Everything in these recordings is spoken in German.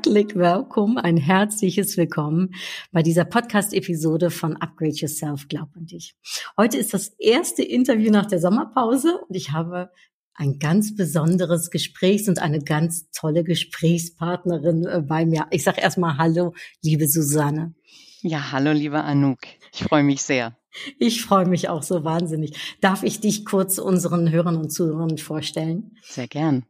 Heartlich Welcome, ein herzliches Willkommen bei dieser Podcast-Episode von Upgrade Yourself, glaub an dich. Heute ist das erste Interview nach der Sommerpause und ich habe ein ganz besonderes Gesprächs- und eine ganz tolle Gesprächspartnerin äh, bei mir. Ich sage erstmal Hallo, liebe Susanne. Ja, hallo, liebe Anouk. Ich freue mich sehr. Ich freue mich auch so wahnsinnig. Darf ich dich kurz unseren Hörern und Zuhörern vorstellen? Sehr gern.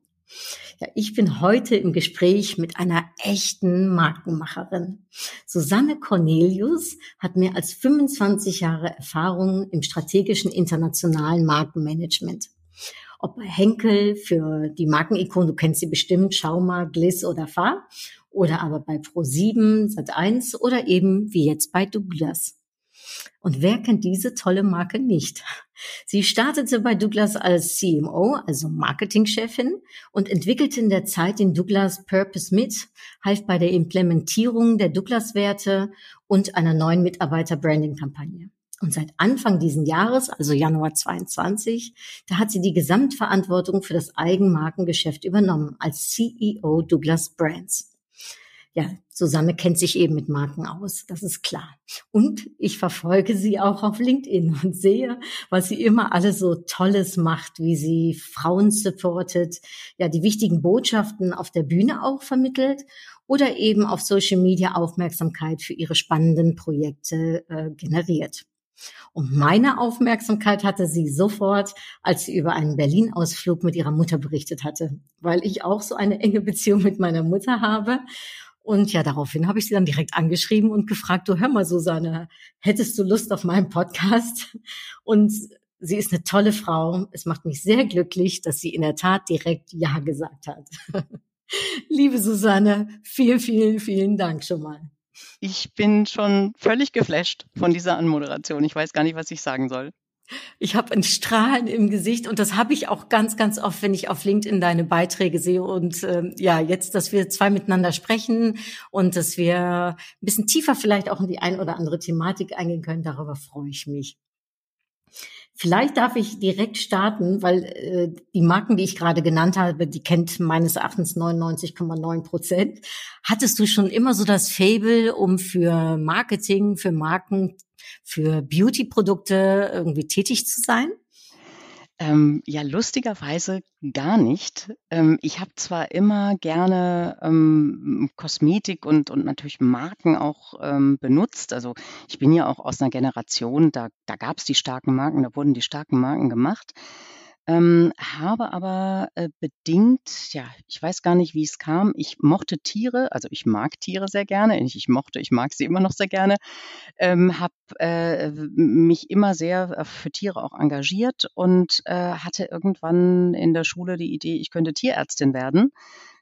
Ja, ich bin heute im Gespräch mit einer echten Markenmacherin. Susanne Cornelius hat mehr als 25 Jahre Erfahrung im strategischen internationalen Markenmanagement. Ob bei Henkel für die Markenikon, du kennst sie bestimmt, Schauma, Gliss oder Fahr, oder aber bei Pro7, Sat1 oder eben wie jetzt bei Douglas. Und wer kennt diese tolle Marke nicht? Sie startete bei Douglas als CMO, also Marketingchefin, und entwickelte in der Zeit den Douglas Purpose mit, half bei der Implementierung der Douglas-Werte und einer neuen Mitarbeiter-Branding-Kampagne. Und seit Anfang diesen Jahres, also Januar 22, da hat sie die Gesamtverantwortung für das Eigenmarkengeschäft übernommen als CEO Douglas Brands ja, Susanne kennt sich eben mit Marken aus, das ist klar. Und ich verfolge sie auch auf LinkedIn und sehe, was sie immer alles so Tolles macht, wie sie Frauen supportet, ja, die wichtigen Botschaften auf der Bühne auch vermittelt oder eben auf Social Media Aufmerksamkeit für ihre spannenden Projekte äh, generiert. Und meine Aufmerksamkeit hatte sie sofort, als sie über einen Berlin-Ausflug mit ihrer Mutter berichtet hatte, weil ich auch so eine enge Beziehung mit meiner Mutter habe. Und ja, daraufhin habe ich sie dann direkt angeschrieben und gefragt, du hör mal, Susanne, hättest du Lust auf meinen Podcast? Und sie ist eine tolle Frau. Es macht mich sehr glücklich, dass sie in der Tat direkt Ja gesagt hat. Liebe Susanne, vielen, vielen, vielen Dank schon mal. Ich bin schon völlig geflasht von dieser Anmoderation. Ich weiß gar nicht, was ich sagen soll. Ich habe ein Strahlen im Gesicht und das habe ich auch ganz, ganz oft, wenn ich auf LinkedIn deine Beiträge sehe. Und ähm, ja, jetzt, dass wir zwei miteinander sprechen und dass wir ein bisschen tiefer vielleicht auch in die ein oder andere Thematik eingehen können, darüber freue ich mich. Vielleicht darf ich direkt starten, weil äh, die Marken, die ich gerade genannt habe, die kennt meines Erachtens 99,9 Prozent. Hattest du schon immer so das Fable, um für Marketing, für Marken, für Beauty-Produkte irgendwie tätig zu sein? Ähm, ja, lustigerweise gar nicht. Ähm, ich habe zwar immer gerne ähm, Kosmetik und, und natürlich Marken auch ähm, benutzt. Also ich bin ja auch aus einer Generation, da, da gab es die starken Marken, da wurden die starken Marken gemacht. Ähm, habe aber äh, bedingt, ja, ich weiß gar nicht, wie es kam. Ich mochte Tiere, also ich mag Tiere sehr gerne. Ich, ich mochte, ich mag sie immer noch sehr gerne. Ähm, habe äh, mich immer sehr äh, für Tiere auch engagiert und äh, hatte irgendwann in der Schule die Idee, ich könnte Tierärztin werden.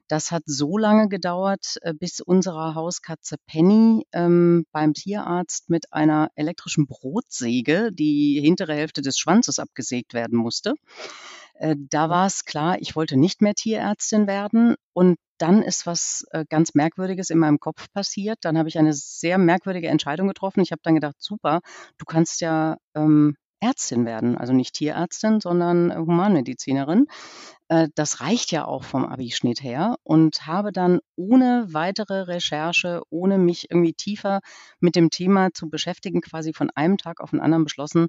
Das hat so lange gedauert, äh, bis unsere Hauskatze Penny ähm, beim Tierarzt mit einer elektrischen Brotsäge die hintere Hälfte des Schwanzes abgesägt werden musste. Äh, da war es klar, ich wollte nicht mehr Tierärztin werden. Und dann ist was äh, ganz Merkwürdiges in meinem Kopf passiert. Dann habe ich eine sehr merkwürdige Entscheidung getroffen. Ich habe dann gedacht, super, du kannst ja ähm, Ärztin werden, also nicht Tierärztin, sondern Humanmedizinerin. Äh, das reicht ja auch vom Abischnitt her und habe dann ohne weitere Recherche, ohne mich irgendwie tiefer mit dem Thema zu beschäftigen, quasi von einem Tag auf den anderen beschlossen,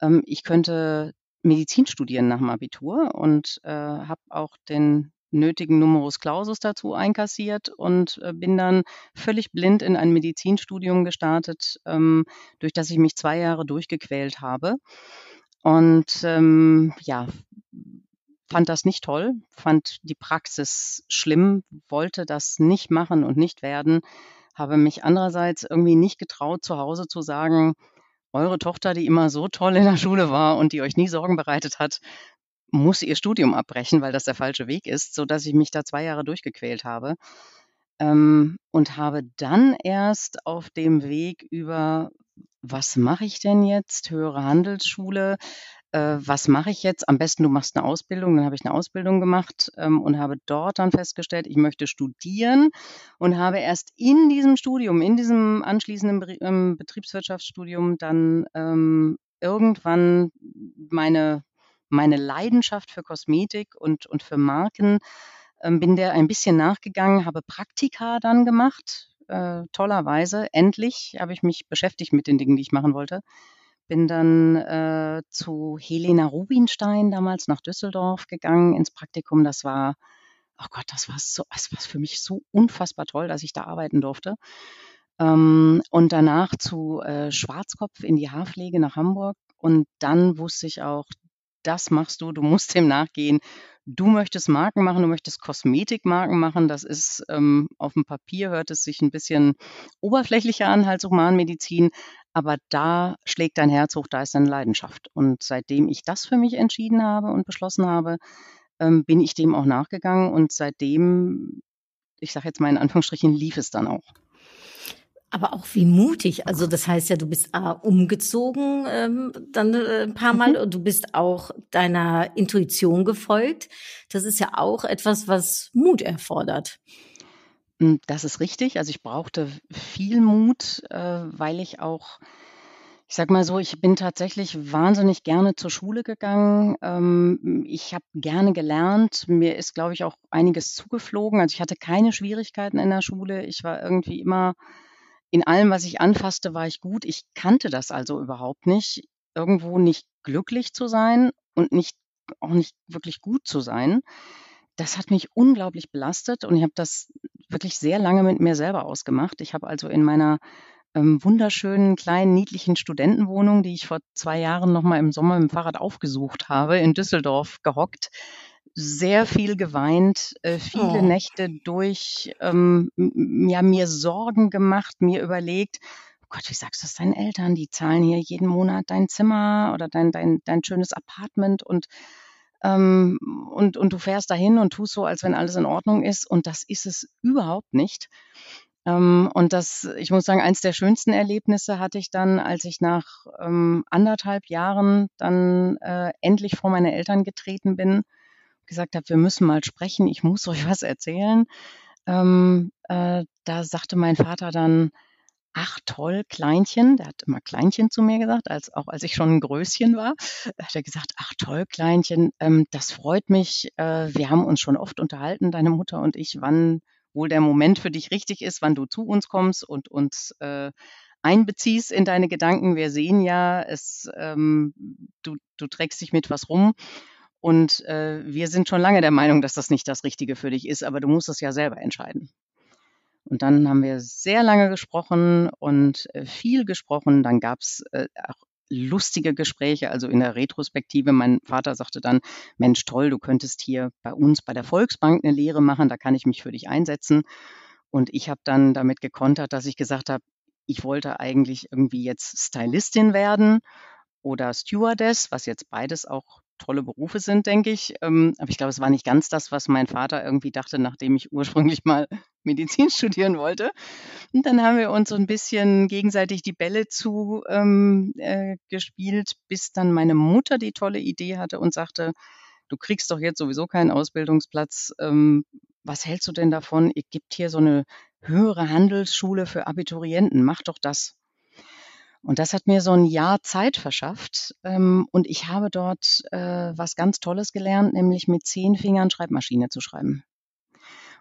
ähm, ich könnte Medizin studieren nach dem Abitur und äh, habe auch den nötigen Numerus Clausus dazu einkassiert und äh, bin dann völlig blind in ein Medizinstudium gestartet, ähm, durch das ich mich zwei Jahre durchgequält habe. Und ähm, ja, fand das nicht toll, fand die Praxis schlimm, wollte das nicht machen und nicht werden, habe mich andererseits irgendwie nicht getraut, zu Hause zu sagen, eure Tochter, die immer so toll in der Schule war und die euch nie Sorgen bereitet hat, muss ihr Studium abbrechen, weil das der falsche Weg ist, so dass ich mich da zwei Jahre durchgequält habe. ähm, und habe dann erst auf dem Weg über was mache ich denn jetzt? Höhere Handelsschule. Äh, was mache ich jetzt? Am besten, du machst eine Ausbildung. Dann habe ich eine Ausbildung gemacht ähm, und habe dort dann festgestellt, ich möchte studieren und habe erst in diesem Studium, in diesem anschließenden ähm, Betriebswirtschaftsstudium dann ähm, irgendwann meine, meine Leidenschaft für Kosmetik und, und für Marken ähm, bin der ein bisschen nachgegangen, habe Praktika dann gemacht, äh, tollerweise. Endlich habe ich mich beschäftigt mit den Dingen, die ich machen wollte. Bin dann äh, zu Helena Rubinstein damals nach Düsseldorf gegangen ins Praktikum. Das war, oh Gott, das war so, das war für mich so unfassbar toll, dass ich da arbeiten durfte. Ähm, und danach zu äh, Schwarzkopf in die Haarpflege nach Hamburg. Und dann wusste ich auch, das machst du, du musst dem nachgehen. Du möchtest Marken machen, du möchtest Kosmetikmarken machen. Das ist ähm, auf dem Papier hört es sich ein bisschen oberflächlicher an als Humanmedizin, aber da schlägt dein Herz hoch, da ist deine Leidenschaft. Und seitdem ich das für mich entschieden habe und beschlossen habe, ähm, bin ich dem auch nachgegangen und seitdem, ich sage jetzt mal in Anführungsstrichen, lief es dann auch. Aber auch wie mutig. Also das heißt ja, du bist A, umgezogen ähm, dann äh, ein paar Mal mhm. und du bist auch deiner Intuition gefolgt. Das ist ja auch etwas, was Mut erfordert. Hm, das ist richtig. Also ich brauchte viel Mut, äh, weil ich auch, ich sag mal so, ich bin tatsächlich wahnsinnig gerne zur Schule gegangen. Ähm, ich habe gerne gelernt. Mir ist, glaube ich, auch einiges zugeflogen. Also ich hatte keine Schwierigkeiten in der Schule. Ich war irgendwie immer in allem, was ich anfasste, war ich gut. Ich kannte das also überhaupt nicht, irgendwo nicht glücklich zu sein und nicht auch nicht wirklich gut zu sein. Das hat mich unglaublich belastet und ich habe das wirklich sehr lange mit mir selber ausgemacht. Ich habe also in meiner ähm, wunderschönen, kleinen, niedlichen Studentenwohnung, die ich vor zwei Jahren noch mal im Sommer mit dem Fahrrad aufgesucht habe, in Düsseldorf gehockt sehr viel geweint, äh, viele oh. Nächte durch, ähm, ja, mir Sorgen gemacht, mir überlegt, oh Gott, wie sagst du das deinen Eltern? Die zahlen hier jeden Monat dein Zimmer oder dein, dein, dein schönes Apartment und, ähm, und, und du fährst dahin und tust so, als wenn alles in Ordnung ist. Und das ist es überhaupt nicht. Ähm, und das, ich muss sagen, eins der schönsten Erlebnisse hatte ich dann, als ich nach ähm, anderthalb Jahren dann äh, endlich vor meine Eltern getreten bin gesagt habe, wir müssen mal sprechen, ich muss euch was erzählen. Ähm, äh, da sagte mein Vater dann, ach toll, Kleinchen, der hat immer Kleinchen zu mir gesagt, als, auch als ich schon ein Größchen war, hat er gesagt, ach toll, Kleinchen, ähm, das freut mich, äh, wir haben uns schon oft unterhalten, deine Mutter und ich, wann wohl der Moment für dich richtig ist, wann du zu uns kommst und uns äh, einbeziehst in deine Gedanken. Wir sehen ja, es, ähm, du, du trägst dich mit was rum und äh, wir sind schon lange der Meinung, dass das nicht das Richtige für dich ist, aber du musst es ja selber entscheiden. Und dann haben wir sehr lange gesprochen und äh, viel gesprochen. Dann gab es äh, auch lustige Gespräche, also in der Retrospektive. Mein Vater sagte dann, Mensch, toll, du könntest hier bei uns bei der Volksbank eine Lehre machen, da kann ich mich für dich einsetzen. Und ich habe dann damit gekontert, dass ich gesagt habe, ich wollte eigentlich irgendwie jetzt Stylistin werden oder Stewardess, was jetzt beides auch tolle Berufe sind, denke ich. Ähm, aber ich glaube, es war nicht ganz das, was mein Vater irgendwie dachte, nachdem ich ursprünglich mal Medizin studieren wollte. Und dann haben wir uns so ein bisschen gegenseitig die Bälle zu ähm, äh, bis dann meine Mutter die tolle Idee hatte und sagte, du kriegst doch jetzt sowieso keinen Ausbildungsplatz. Ähm, was hältst du denn davon? Ihr gibt hier so eine höhere Handelsschule für Abiturienten. Mach doch das. Und das hat mir so ein Jahr Zeit verschafft. Ähm, und ich habe dort äh, was ganz Tolles gelernt, nämlich mit zehn Fingern Schreibmaschine zu schreiben.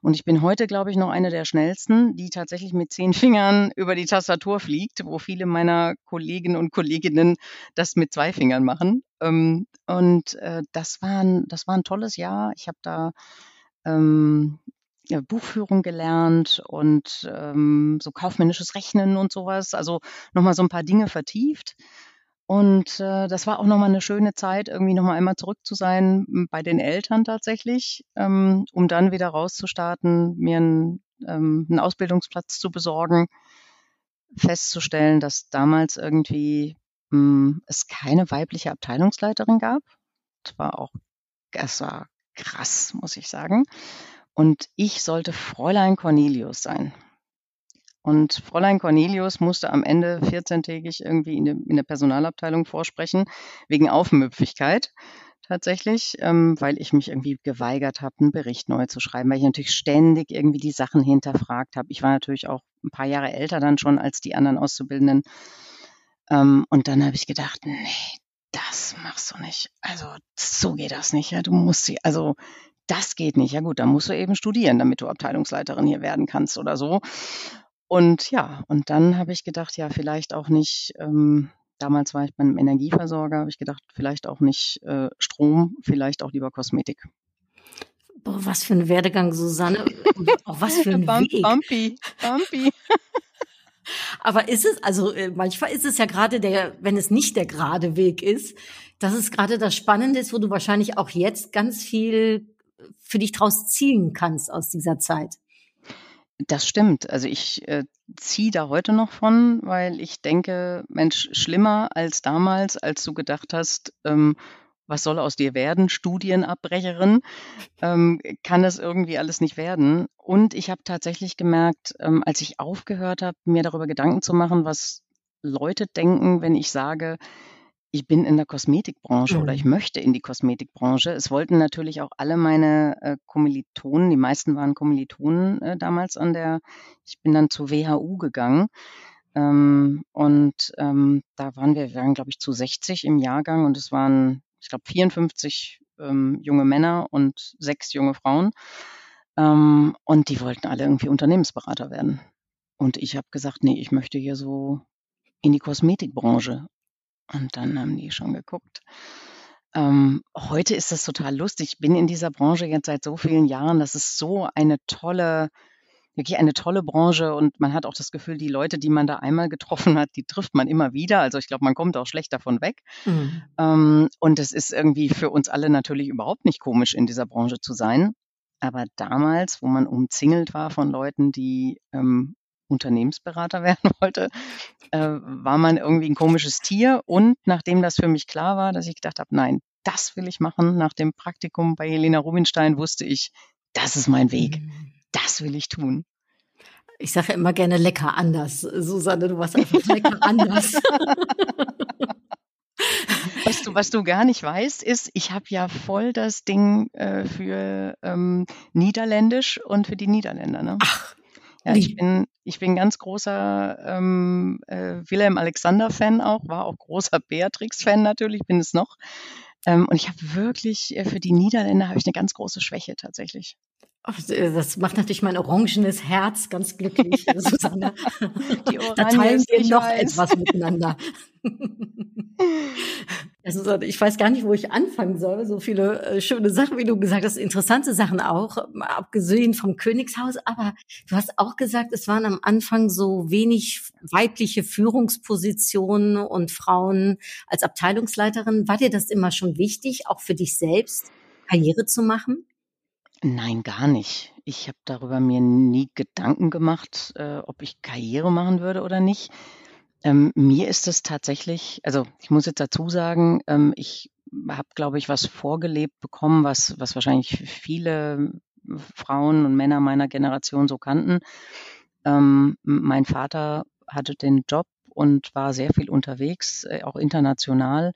Und ich bin heute, glaube ich, noch eine der schnellsten, die tatsächlich mit zehn Fingern über die Tastatur fliegt, wo viele meiner Kollegen und Kolleginnen das mit zwei Fingern machen. Ähm, und äh, das, war ein, das war ein tolles Jahr. Ich habe da ähm, Buchführung gelernt und ähm, so kaufmännisches Rechnen und sowas. Also nochmal so ein paar Dinge vertieft. Und äh, das war auch nochmal eine schöne Zeit, irgendwie nochmal einmal zurück zu sein bei den Eltern tatsächlich, ähm, um dann wieder rauszustarten, mir einen, ähm, einen Ausbildungsplatz zu besorgen, festzustellen, dass damals irgendwie mh, hm, es keine weibliche Abteilungsleiterin gab. Das war auch, das war krass, muss ich sagen. Und ich sollte Fräulein Cornelius sein. Und Fräulein Cornelius musste am Ende 14-tägig irgendwie in, de, in der Personalabteilung vorsprechen, wegen Aufmüpfigkeit tatsächlich, ähm, weil ich mich irgendwie geweigert habe, einen Bericht neu zu schreiben, weil ich natürlich ständig irgendwie die Sachen hinterfragt habe. Ich war natürlich auch ein paar Jahre älter dann schon als die anderen Auszubildenden. Ähm, und dann habe ich gedacht, nee, das machst du nicht. Also so geht das nicht. Ja, du musst sie, also das geht nicht. Ja gut, dann musst du eben studieren, damit du Abteilungsleiterin hier werden kannst oder so. Und ja, und dann habe ich gedacht, ja, vielleicht auch nicht, ähm, damals war ich beim Energieversorger, habe ich gedacht, vielleicht auch nicht äh, Strom, vielleicht auch lieber Kosmetik. Boah, was für ein Werdegang, Susanne. auch was für ein Bump, Weg. Bumpy, bumpy. Aber ist es, also äh, manchmal ist es ja gerade der, wenn es nicht der gerade Weg ist, dass es gerade das Spannende ist, wo du wahrscheinlich auch jetzt ganz viel für dich draus ziehen kannst aus dieser Zeit. Das stimmt. Also ich äh, ziehe da heute noch von, weil ich denke, Mensch, schlimmer als damals, als du gedacht hast, ähm, was soll aus dir werden, Studienabbrecherin, ähm, kann es irgendwie alles nicht werden. Und ich habe tatsächlich gemerkt, ähm, als ich aufgehört habe, mir darüber Gedanken zu machen, was Leute denken, wenn ich sage, ich bin in der Kosmetikbranche oder ich Mhm. möchte in die Kosmetikbranche. Es wollten natürlich auch alle meine äh, Kommilitonen, die meisten waren Kommilitonen äh, damals an der, ich bin dann zur WHU gegangen. Ähm, und ähm, da waren wir, wir waren, glaube ich, zu 60 im Jahrgang und es waren, ich glaube, 54 ähm, junge Männer und sechs junge Frauen. Ähm, und die wollten alle irgendwie Unternehmensberater werden. Und ich habe gesagt, nee, ich möchte hier so in die Kosmetikbranche. Und dann haben die schon geguckt. Ähm, heute ist das total lustig. Ich bin in dieser Branche jetzt seit so vielen Jahren. Das ist so eine tolle, wirklich eine tolle Branche und man hat auch das Gefühl, die Leute, die man da einmal getroffen hat, die trifft man immer wieder. Also ich glaube, man kommt auch schlecht davon weg. Mhm. Ähm, und es ist irgendwie für uns alle natürlich überhaupt nicht komisch, in dieser Branche zu sein. Aber damals, wo man umzingelt war von Leuten, die ähm, Unternehmensberater werden wollte, äh, war man irgendwie ein komisches Tier. Und nachdem das für mich klar war, dass ich gedacht habe, nein, das will ich machen, nach dem Praktikum bei Helena Rubinstein wusste ich, das ist mein Weg. Mhm. Das will ich tun. Ich sage ja immer gerne lecker anders. Susanne, du warst einfach lecker anders. Was du, was du gar nicht weißt, ist, ich habe ja voll das Ding äh, für ähm, Niederländisch und für die Niederländer. Ne? Ach, Ja, ich bin, ich bin ganz großer ähm, äh, Wilhelm Alexander-Fan auch, war auch großer Beatrix-Fan natürlich, bin es noch. Ähm, und ich habe wirklich äh, für die Niederländer habe ich eine ganz große Schwäche tatsächlich. Ach, Das macht natürlich mein orangenes Herz ganz glücklich, Susanne. Die Da teilen wir noch weiß. etwas miteinander. Susanne, ich weiß gar nicht, wo ich anfangen soll. So viele äh, schöne Sachen, wie du gesagt hast, interessante Sachen auch, mal abgesehen vom Königshaus. Aber du hast auch gesagt, es waren am Anfang so wenig weibliche Führungspositionen und Frauen als Abteilungsleiterin. War dir das immer schon wichtig, auch für dich selbst Karriere zu machen? Nein, gar nicht. Ich habe darüber mir nie Gedanken gemacht, äh, ob ich Karriere machen würde oder nicht. Ähm, mir ist es tatsächlich, also ich muss jetzt dazu sagen, ähm, ich habe, glaube ich, was vorgelebt bekommen, was, was wahrscheinlich viele Frauen und Männer meiner Generation so kannten. Ähm, mein Vater hatte den Job und war sehr viel unterwegs, äh, auch international.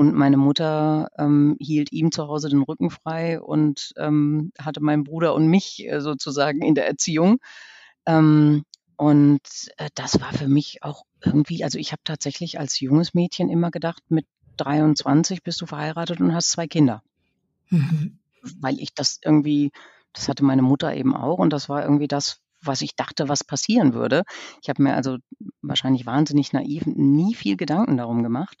Und meine Mutter ähm, hielt ihm zu Hause den Rücken frei und ähm, hatte meinen Bruder und mich äh, sozusagen in der Erziehung. Ähm, und äh, das war für mich auch irgendwie, also ich habe tatsächlich als junges Mädchen immer gedacht, mit 23 bist du verheiratet und hast zwei Kinder. Mhm. Weil ich das irgendwie, das hatte meine Mutter eben auch und das war irgendwie das, was ich dachte, was passieren würde. Ich habe mir also wahrscheinlich wahnsinnig naiv nie viel Gedanken darum gemacht.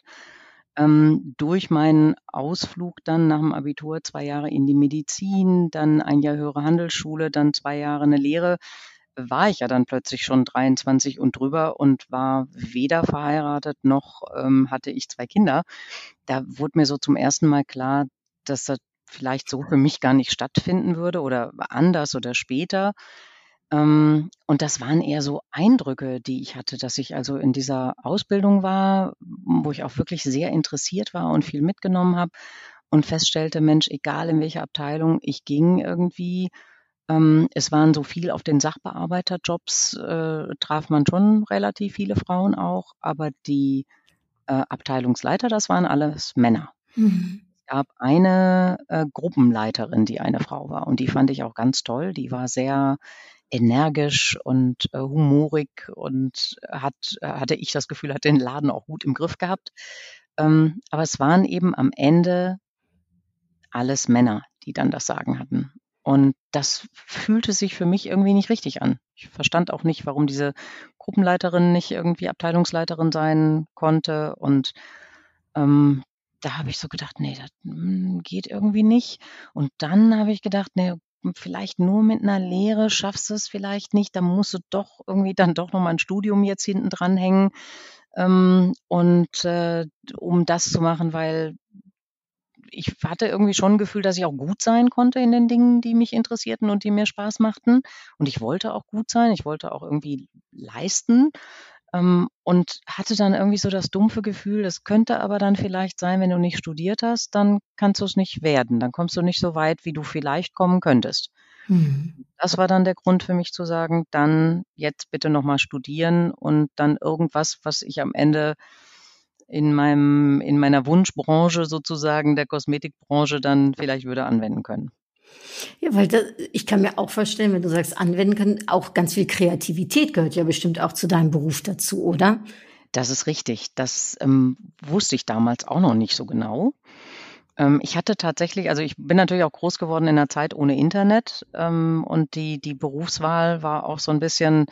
Ähm, durch meinen Ausflug dann nach dem Abitur zwei Jahre in die Medizin, dann ein Jahr höhere Handelsschule, dann zwei Jahre eine Lehre, war ich ja dann plötzlich schon 23 und drüber und war weder verheiratet noch ähm, hatte ich zwei Kinder. Da wurde mir so zum ersten Mal klar, dass das vielleicht so für mich gar nicht stattfinden würde oder anders oder später. Ähm, und das waren eher so Eindrücke, die ich hatte, dass ich also in dieser Ausbildung war, wo ich auch wirklich sehr interessiert war und viel mitgenommen habe und feststellte, Mensch, egal in welche Abteilung ich ging irgendwie, Ähm, es waren so viel auf den Sachbearbeiterjobs, äh, traf man schon relativ viele Frauen auch, aber die äh, Abteilungsleiter, das waren alles Männer. Mhm. Es gab eine äh, Gruppenleiterin, die eine Frau war und die fand ich auch ganz toll. Die war sehr energisch und äh, humorig und hat, hatte ich das Gefühl, hat den Laden auch gut im Griff gehabt. Ähm, aber es waren eben am Ende alles Männer, die dann das Sagen hatten. Und das fühlte sich für mich irgendwie nicht richtig an. Ich verstand auch nicht, warum diese Gruppenleiterin nicht irgendwie Abteilungsleiterin sein konnte. Und ähm, da habe ich so gedacht, nee, das hm, geht irgendwie nicht. Und dann habe ich gedacht, nee, vielleicht nur mit einer Lehre schaffst du es vielleicht nicht. Da musst du doch irgendwie dann doch nochmal ein Studium jetzt hinten dranhängen. Ähm, und äh, um das zu machen, weil ich hatte irgendwie schon ein Gefühl, dass ich auch gut sein konnte in den Dingen, die mich interessierten und die mir Spaß machten. Und ich wollte auch gut sein, ich wollte auch irgendwie leisten. Ähm, und hatte dann irgendwie so das dumpfe Gefühl, es könnte aber dann vielleicht sein, wenn du nicht studiert hast, dann kannst du es nicht werden. Dann kommst du nicht so weit, wie du vielleicht kommen könntest. Mhm. Das war dann der Grund für mich zu sagen, dann jetzt bitte nochmal studieren und dann irgendwas, was ich am Ende in meinem, in meiner Wunschbranche sozusagen, der Kosmetikbranche, dann vielleicht würde anwenden können. Ja, weil das, ich kann mir auch vorstellen, wenn du sagst anwenden können, auch ganz viel Kreativität gehört ja bestimmt auch zu deinem Beruf dazu, oder? Das ist richtig. Das ähm, wusste ich damals auch noch nicht so genau. Ähm, ich hatte tatsächlich, also ich bin natürlich auch groß geworden in einer Zeit ohne Internet ähm, und die, die Berufswahl war auch so ein bisschen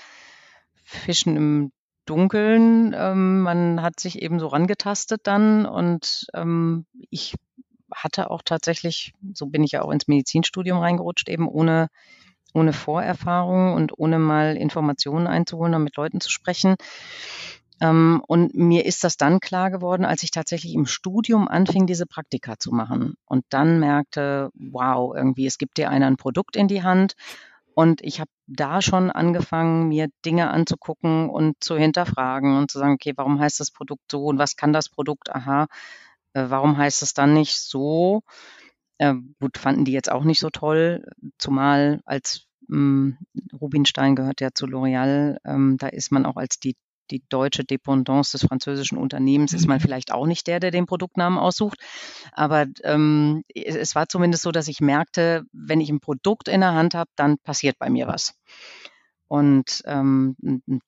Fischen im Dunkeln. Ähm, man hat sich eben so rangetastet dann und ähm, ich hatte auch tatsächlich, so bin ich ja auch ins Medizinstudium reingerutscht, eben ohne, ohne Vorerfahrung und ohne mal Informationen einzuholen und mit Leuten zu sprechen. Ähm, und mir ist das dann klar geworden, als ich tatsächlich im Studium anfing, diese Praktika zu machen und dann merkte, wow, irgendwie, es gibt dir einer ein Produkt in die Hand und ich habe da schon angefangen, mir Dinge anzugucken und zu hinterfragen und zu sagen, okay, warum heißt das Produkt so und was kann das Produkt? Aha, warum heißt es dann nicht so? Äh, gut, fanden die jetzt auch nicht so toll, zumal als mh, Rubinstein gehört ja zu L'Oreal, ähm, da ist man auch als die die deutsche Dependance des französischen Unternehmens ist man vielleicht auch nicht der, der den Produktnamen aussucht. Aber ähm, es, es war zumindest so, dass ich merkte, wenn ich ein Produkt in der Hand habe, dann passiert bei mir was. Und ähm,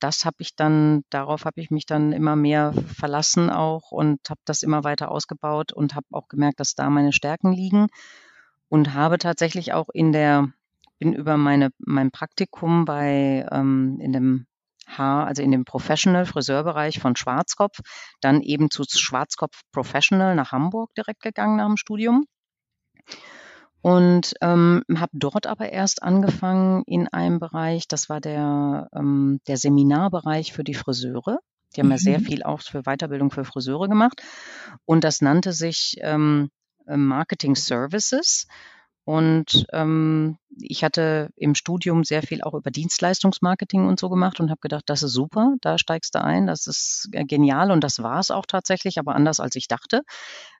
das habe ich dann, darauf habe ich mich dann immer mehr verlassen auch und habe das immer weiter ausgebaut und habe auch gemerkt, dass da meine Stärken liegen und habe tatsächlich auch in der, bin über meine, mein Praktikum bei ähm, in dem Haar, also in dem Professional Friseurbereich von Schwarzkopf, dann eben zu Schwarzkopf Professional nach Hamburg direkt gegangen nach dem Studium. Und ähm, habe dort aber erst angefangen in einem Bereich, das war der, ähm, der Seminarbereich für die Friseure. Die haben mhm. ja sehr viel auch für Weiterbildung für Friseure gemacht. Und das nannte sich ähm, Marketing Services. Und ähm, ich hatte im Studium sehr viel auch über Dienstleistungsmarketing und so gemacht und habe gedacht, das ist super, da steigst du ein, das ist äh, genial und das war es auch tatsächlich, aber anders als ich dachte.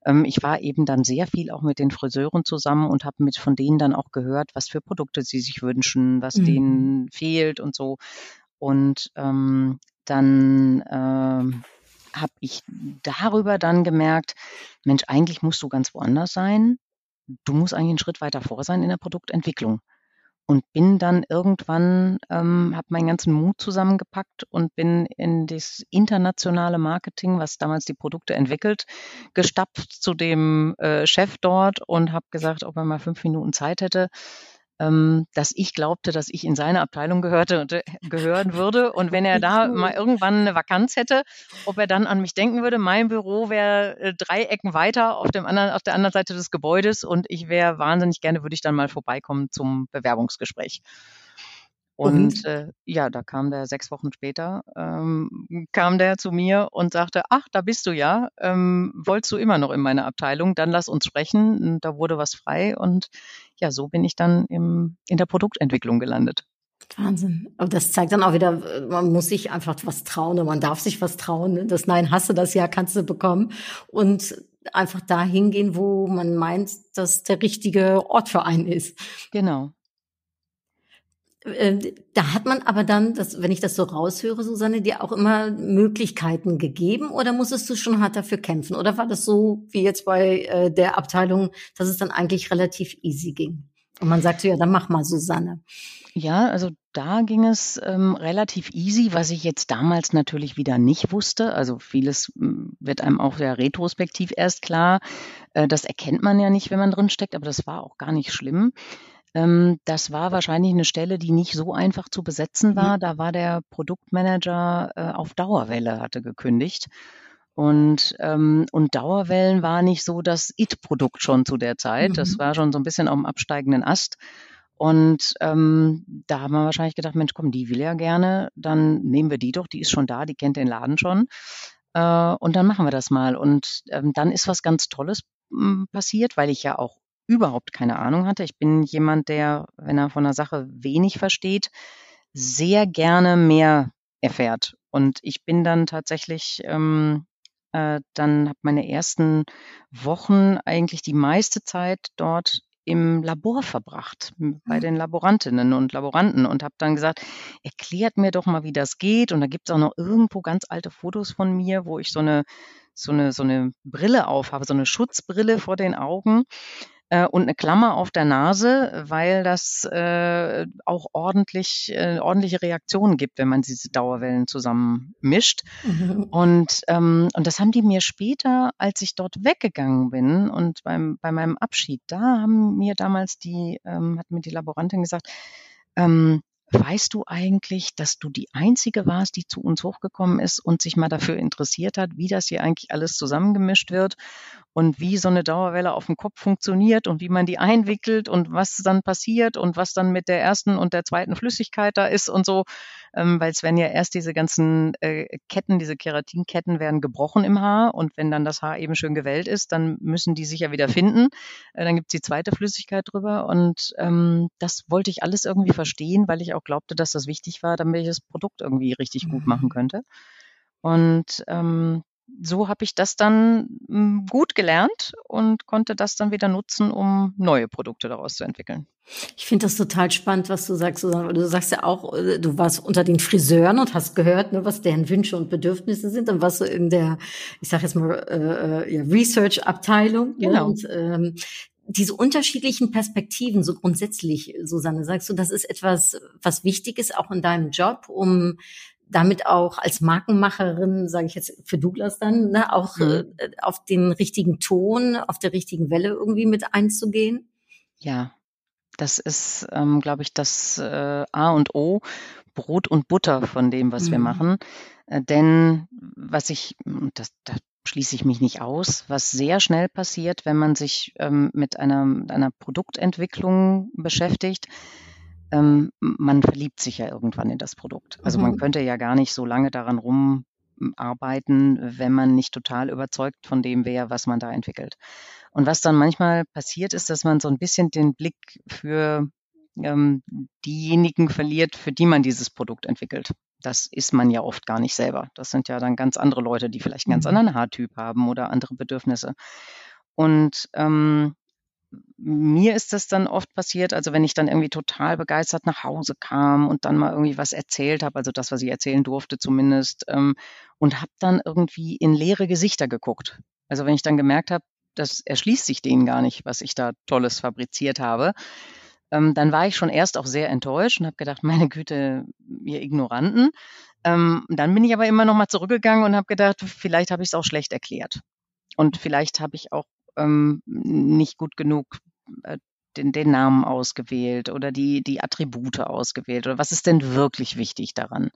Ähm, ich war eben dann sehr viel auch mit den Friseuren zusammen und habe mit von denen dann auch gehört, was für Produkte sie sich wünschen, was mhm. denen fehlt und so. Und ähm, dann ähm, habe ich darüber dann gemerkt, Mensch, eigentlich musst du ganz woanders sein du musst eigentlich einen Schritt weiter vor sein in der Produktentwicklung. Und bin dann irgendwann, ähm, habe meinen ganzen Mut zusammengepackt und bin in das internationale Marketing, was damals die Produkte entwickelt, gestapft zu dem äh, Chef dort und habe gesagt, ob er mal fünf Minuten Zeit hätte, ähm, dass ich glaubte, dass ich in seine Abteilung gehörte und äh, gehören würde. Und wenn er da mal irgendwann eine Vakanz hätte, ob er dann an mich denken würde. Mein Büro wäre äh, drei Ecken weiter auf dem anderen, auf der anderen Seite des Gebäudes und ich wäre wahnsinnig gerne, würde ich dann mal vorbeikommen zum Bewerbungsgespräch. Und äh, ja, da kam der sechs Wochen später, ähm, kam der zu mir und sagte, ach, da bist du ja, ähm, wolltest du immer noch in meiner Abteilung, dann lass uns sprechen. Und da wurde was frei und ja, so bin ich dann im, in der Produktentwicklung gelandet. Wahnsinn. Aber das zeigt dann auch wieder, man muss sich einfach was trauen und man darf sich was trauen. Ne? Das Nein, hast du das ja, kannst du bekommen. Und einfach da hingehen, wo man meint, dass der richtige Ort für einen ist. Genau. Äh, da hat man aber dann, das, wenn ich das so raushöre, Susanne, dir auch immer Möglichkeiten gegeben oder musstest du schon hart dafür kämpfen? Oder war das so wie jetzt bei äh, der Abteilung, dass es dann eigentlich relativ easy ging? Und man sagte, ja, dann mach mal, Susanne. Ja, also da ging es ähm, relativ easy, was ich jetzt damals natürlich wieder nicht wusste. Also vieles hm, wird einem auch sehr retrospektiv erst klar. Äh, das erkennt man ja nicht, wenn man drin steckt, aber das war auch gar nicht schlimm. Ähm, das war wahrscheinlich eine Stelle, die nicht so einfach zu besetzen war. Da war der Produktmanager äh, auf Dauerwelle, hatte gekündigt. Und, ähm, und Dauerwellen war nicht so das It-Produkt schon zu der Zeit. Das Mhm. war schon so ein bisschen auf dem absteigenden Ast. Und ähm, da haben wir wahrscheinlich gedacht, Mensch, komm, die will ja gerne, dann nehmen wir die doch, die ist schon da, die kennt den Laden schon. Äh, und dann machen wir das mal. Und ähm, dann ist was ganz Tolles m, passiert, weil ich ja auch überhaupt keine Ahnung hatte. Ich bin jemand, der, wenn er von einer Sache wenig versteht, sehr gerne mehr erfährt. Und ich bin dann tatsächlich, ähm, äh, dann habe meine ersten Wochen eigentlich die meiste Zeit dort im Labor verbracht bei Mhm. den Laborantinnen und Laboranten und habe dann gesagt, erklärt mir doch mal, wie das geht. Und da gibt es auch noch irgendwo ganz alte Fotos von mir, wo ich so eine so eine so eine Brille aufhabe, so eine Schutzbrille vor den Augen äh, und eine Klammer auf der Nase, weil das äh, auch ordentlich äh, ordentliche Reaktionen gibt, wenn man diese Dauerwellen zusammen mischt. Mhm. Und, ähm, und das haben die mir später, als ich dort weggegangen bin und beim, bei meinem Abschied, da haben mir damals die, ähm, hat mir die Laborantin gesagt, ähm, weißt du eigentlich, dass du die Einzige warst, die zu uns hochgekommen ist und sich mal dafür interessiert hat, wie das hier eigentlich alles zusammengemischt wird und wie so eine Dauerwelle auf dem Kopf funktioniert und wie man die einwickelt und was dann passiert und was dann mit der ersten und der zweiten Flüssigkeit da ist und so, ähm, weil es werden ja erst diese ganzen äh, Ketten, diese Keratinketten werden gebrochen im Haar und wenn dann das Haar eben schön gewellt ist, dann müssen die sich ja wieder finden. Äh, dann gibt's die zweite Flüssigkeit drüber und ähm, das wollte ich alles irgendwie verstehen, weil ich auch glaubte, dass das wichtig war, damit ich das Produkt irgendwie richtig gut machen Mhm. könnte. Und ähm, so habe ich das dann mm, gut gelernt und konnte das dann wieder nutzen, um neue Produkte daraus zu entwickeln. Ich finde das total spannend, was du sagst, Susanne. Du sagst ja auch, äh, du warst unter den Friseuren und hast gehört, ne, was deren Wünsche und Bedürfnisse sind. Dann warst du in der, ich sage jetzt mal, äh, äh, ja, Research-Abteilung. Ne? Genau. Und ähm, diese unterschiedlichen Perspektiven, so grundsätzlich, Susanne, sagst du, das ist etwas, was wichtig ist, auch in deinem Job, um damit auch als Markenmacherin, sage ich jetzt für Douglas dann, ne, auch Mhm. äh, auf den richtigen Ton, auf der richtigen Welle irgendwie mit einzugehen? Ja, das ist, ähm, glaube ich, das äh, A und O, Brot und Butter von dem, was wir Mhm. machen. Äh, denn was ich, das, da schließe ich mich nicht aus, was sehr schnell passiert, wenn man sich ähm, mit einer, mit einer Produktentwicklung beschäftigt, ähm, man verliebt sich ja irgendwann in das Produkt. Also man Mhm. könnte ja gar nicht so lange daran rumarbeiten, wenn man nicht total überzeugt von dem wäre, was man da entwickelt. Und was dann manchmal passiert ist, dass man so ein bisschen den Blick für ähm, diejenigen verliert, für die man dieses Produkt entwickelt. Das ist man ja oft gar nicht selber. Das sind ja dann ganz andere Leute, die vielleicht einen ganz Mhm. anderen Haartyp haben oder andere Bedürfnisse. Und ähm, mir ist das dann oft passiert, also wenn ich dann irgendwie total begeistert nach Hause kam und dann mal irgendwie was erzählt habe, also das, was ich erzählen durfte zumindest, ähm, und habe dann irgendwie in leere Gesichter geguckt. Also wenn ich dann gemerkt habe, das erschließt sich denen gar nicht, was ich da Tolles fabriziert habe, ähm, dann war ich schon erst auch sehr enttäuscht und habe gedacht, meine Güte, ihr Ignoranten. Ähm, dann bin ich aber immer noch mal zurückgegangen und habe gedacht, vielleicht habe ich es auch schlecht erklärt. Und vielleicht habe ich auch ähm, nicht gut genug äh, den, den Namen ausgewählt oder die, die Attribute ausgewählt oder was ist denn wirklich wichtig daran?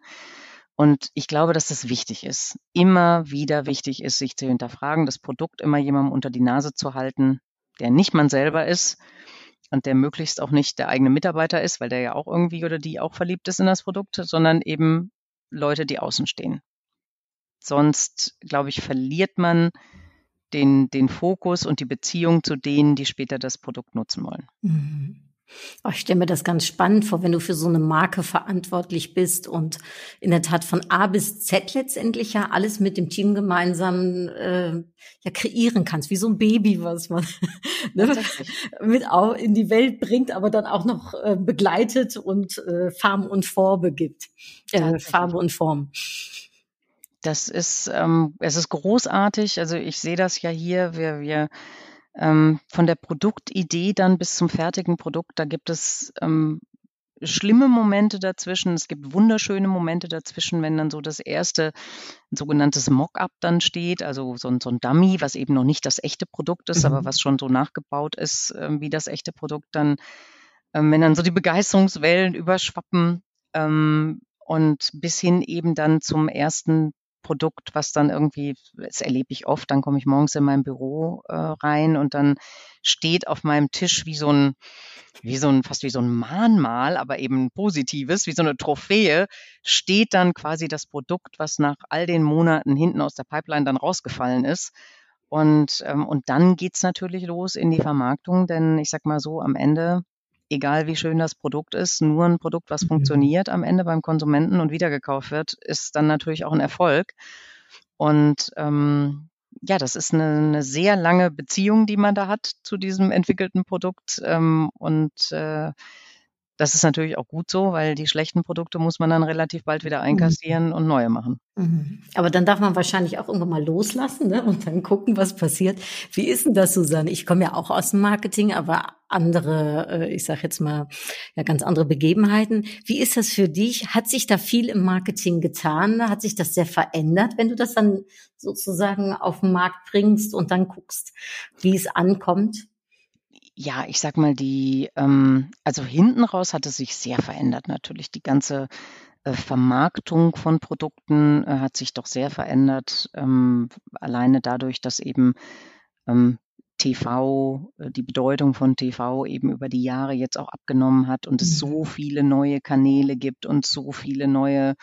Und ich glaube, dass das wichtig ist. Immer wieder wichtig ist, sich zu hinterfragen, das Produkt immer jemandem unter die Nase zu halten, der nicht man selber ist und der möglichst auch nicht der eigene Mitarbeiter ist, weil der ja auch irgendwie oder die auch verliebt ist in das Produkt, sondern eben Leute, die außen stehen. Sonst, glaube ich, verliert man den, den Fokus und die Beziehung zu denen, die später das Produkt nutzen wollen. Mhm. Oh, ich stelle mir das ganz spannend vor, wenn du für so eine Marke verantwortlich bist und in der Tat von A bis Z letztendlich ja alles mit dem Team gemeinsam äh, ja kreieren kannst, wie so ein Baby, was man ne, mit auch in die Welt bringt, aber dann auch noch äh, begleitet und äh, Farben und Farbe gibt, äh, Farbe und Form. Das ist, ähm, es ist großartig. Also ich sehe das ja hier. Wir, wir ähm, von der Produktidee dann bis zum fertigen Produkt, da gibt es ähm, schlimme Momente dazwischen. Es gibt wunderschöne Momente dazwischen, wenn dann so das erste ein sogenanntes Mock-up dann steht, also so ein, so ein Dummy, was eben noch nicht das echte Produkt ist, mhm. aber was schon so nachgebaut ist äh, wie das echte Produkt. Dann, ähm, wenn dann so die Begeisterungswellen überschwappen ähm, und bis hin eben dann zum ersten Produkt, was dann irgendwie, das erlebe ich oft, dann komme ich morgens in mein Büro äh, rein und dann steht auf meinem Tisch wie so ein, wie so ein, fast wie so ein Mahnmal, aber eben positives, wie so eine Trophäe, steht dann quasi das Produkt, was nach all den Monaten hinten aus der Pipeline dann rausgefallen ist. Und, ähm, und dann geht's natürlich los in die Vermarktung, denn ich sag mal so, am Ende egal wie schön das Produkt ist, nur ein Produkt, was mhm. funktioniert am Ende beim Konsumenten und wiedergekauft wird, ist dann natürlich auch ein Erfolg. Und ähm, ja, das ist eine, eine sehr lange Beziehung, die man da hat zu diesem entwickelten Produkt. Ähm, und äh, das ist natürlich auch gut so, weil die schlechten Produkte muss man dann relativ bald wieder mhm. einkassieren mhm. und neue machen. Mhm. Aber dann darf man wahrscheinlich auch irgendwann mal loslassen ne? und dann gucken, was passiert. Wie ist denn das, Susanne? Ich komme ja auch aus dem Marketing, aber andere, äh, ich sage jetzt mal, ja ganz andere Begebenheiten. Wie ist das für dich? Hat sich da viel im Marketing getan? Hat sich das sehr verändert, wenn du das dann sozusagen auf den Markt bringst und dann guckst, wie es ankommt? Ja, ich sag mal, die, ähm, also hinten raus hat es sich sehr verändert natürlich. Die ganze äh, Vermarktung von Produkten äh, hat sich doch sehr verändert. Ähm, alleine dadurch, dass eben ähm, TV, äh, die Bedeutung von TV eben über die Jahre jetzt auch abgenommen hat und es mhm. so viele neue Kanäle gibt und so viele neue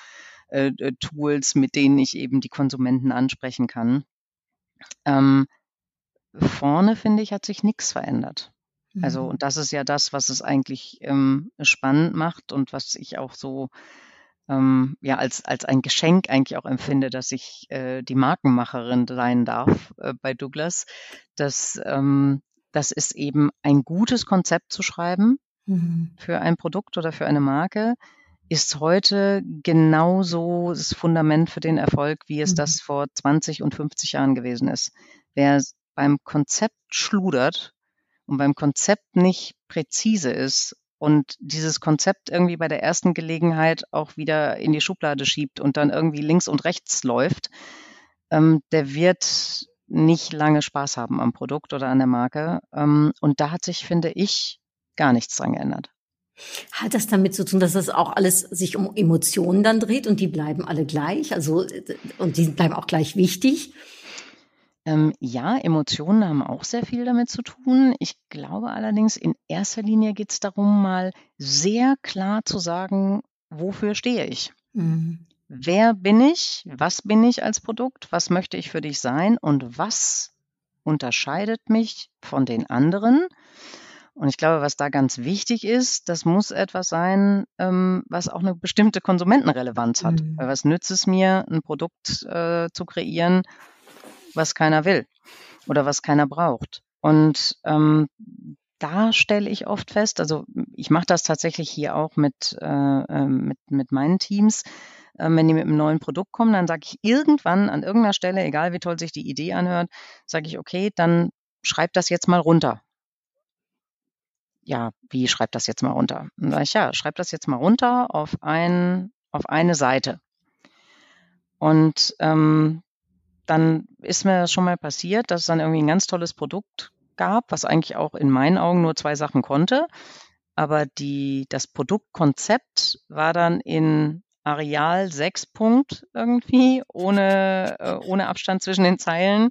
äh, äh, Tools, mit denen ich eben die Konsumenten ansprechen kann. Ähm, vorne, finde ich, hat sich nichts verändert. Also, mhm. und das ist ja das, was es eigentlich ähm, spannend macht und was ich auch so ähm, ja als, als ein Geschenk eigentlich auch empfinde, dass ich äh, die Markenmacherin sein darf äh, bei Douglas. Das, ähm, das ist eben ein gutes Konzept zu schreiben mhm. für ein Produkt oder für eine Marke, ist heute genauso das Fundament für den Erfolg, wie es mhm. das vor 20 und 50 Jahren gewesen ist. Wer beim Konzept schludert, und beim Konzept nicht präzise ist und dieses Konzept irgendwie bei der ersten Gelegenheit auch wieder in die Schublade schiebt und dann irgendwie links und rechts läuft, ähm, der wird nicht lange Spaß haben am Produkt oder an der Marke. Ähm, und da hat sich, finde ich, gar nichts dran geändert. Hat das damit zu tun, dass das auch alles sich um Emotionen dann dreht und die bleiben alle gleich? Also, und die bleiben auch gleich wichtig? Ähm, ja, Emotionen haben auch sehr viel damit zu tun. Ich glaube allerdings, in erster Linie geht es darum, mal sehr klar zu sagen, wofür stehe ich? Mhm. Wer bin ich? Was bin ich als Produkt? Was möchte ich für dich sein? Und was unterscheidet mich von den anderen? Und ich glaube, was da ganz wichtig ist, das muss etwas sein, ähm, was auch eine bestimmte Konsumentenrelevanz hat. Mhm. Weil was nützt es mir, ein Produkt äh, zu kreieren, was keiner will oder was keiner braucht. Und ähm, da stelle ich oft fest, also ich mache das tatsächlich hier auch mit, äh, ähm, mit, mit meinen Teams, äh, wenn die mit einem neuen Produkt kommen, dann sage ich irgendwann an irgendeiner Stelle, egal wie toll sich die Idee anhört, sage ich, okay, dann schreib das jetzt mal runter. Ja, wie schreib das jetzt mal runter? Dann sage ich, ja, schreib das jetzt mal runter auf, ein, auf eine Seite. Und ähm, dann ist mir das schon mal passiert, dass es dann irgendwie ein ganz tolles Produkt gab, was eigentlich auch in meinen Augen nur zwei Sachen konnte. Aber die, das Produktkonzept war dann in Areal 6 Punkt irgendwie, ohne, äh, ohne Abstand zwischen den Zeilen,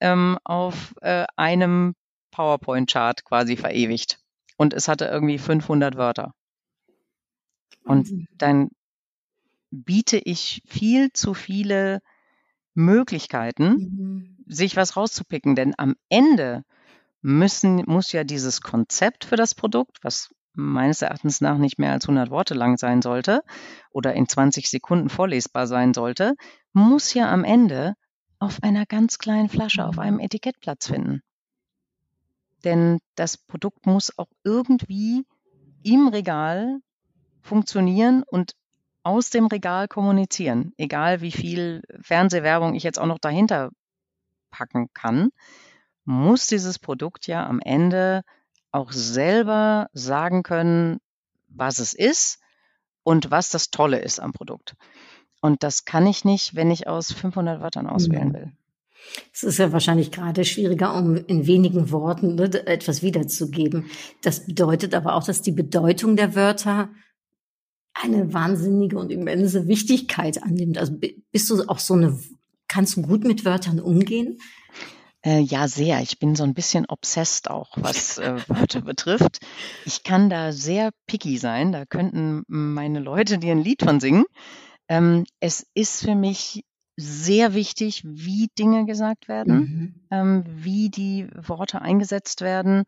ähm, auf äh, einem PowerPoint-Chart quasi verewigt. Und es hatte irgendwie 500 Wörter. Und dann biete ich viel zu viele Möglichkeiten, mhm. sich was rauszupicken. Denn am Ende müssen, muss ja dieses Konzept für das Produkt, was meines Erachtens nach nicht mehr als 100 Worte lang sein sollte oder in 20 Sekunden vorlesbar sein sollte, muss ja am Ende auf einer ganz kleinen Flasche auf einem Etikett Platz finden. Denn das Produkt muss auch irgendwie im Regal funktionieren und aus dem Regal kommunizieren, egal wie viel Fernsehwerbung ich jetzt auch noch dahinter packen kann, muss dieses Produkt ja am Ende auch selber sagen können, was es ist und was das Tolle ist am Produkt. Und das kann ich nicht, wenn ich aus 500 Wörtern auswählen Mhm. will. Es ist ja wahrscheinlich gerade schwieriger, um in wenigen Worten ne, etwas wiederzugeben. Das bedeutet aber auch, dass die Bedeutung der Wörter eine wahnsinnige und immense Wichtigkeit annimmt. Also bi- bist du auch so eine, kannst du gut mit Wörtern umgehen? Äh, ja, sehr. Ich bin so ein bisschen obsessed auch, was äh, Wörter betrifft. Ich kann da sehr picky sein. Da könnten meine Leute dir ein Lied von singen. Ähm, es ist für mich sehr wichtig, wie Dinge gesagt werden, Mhm. ähm, wie die Worte eingesetzt werden.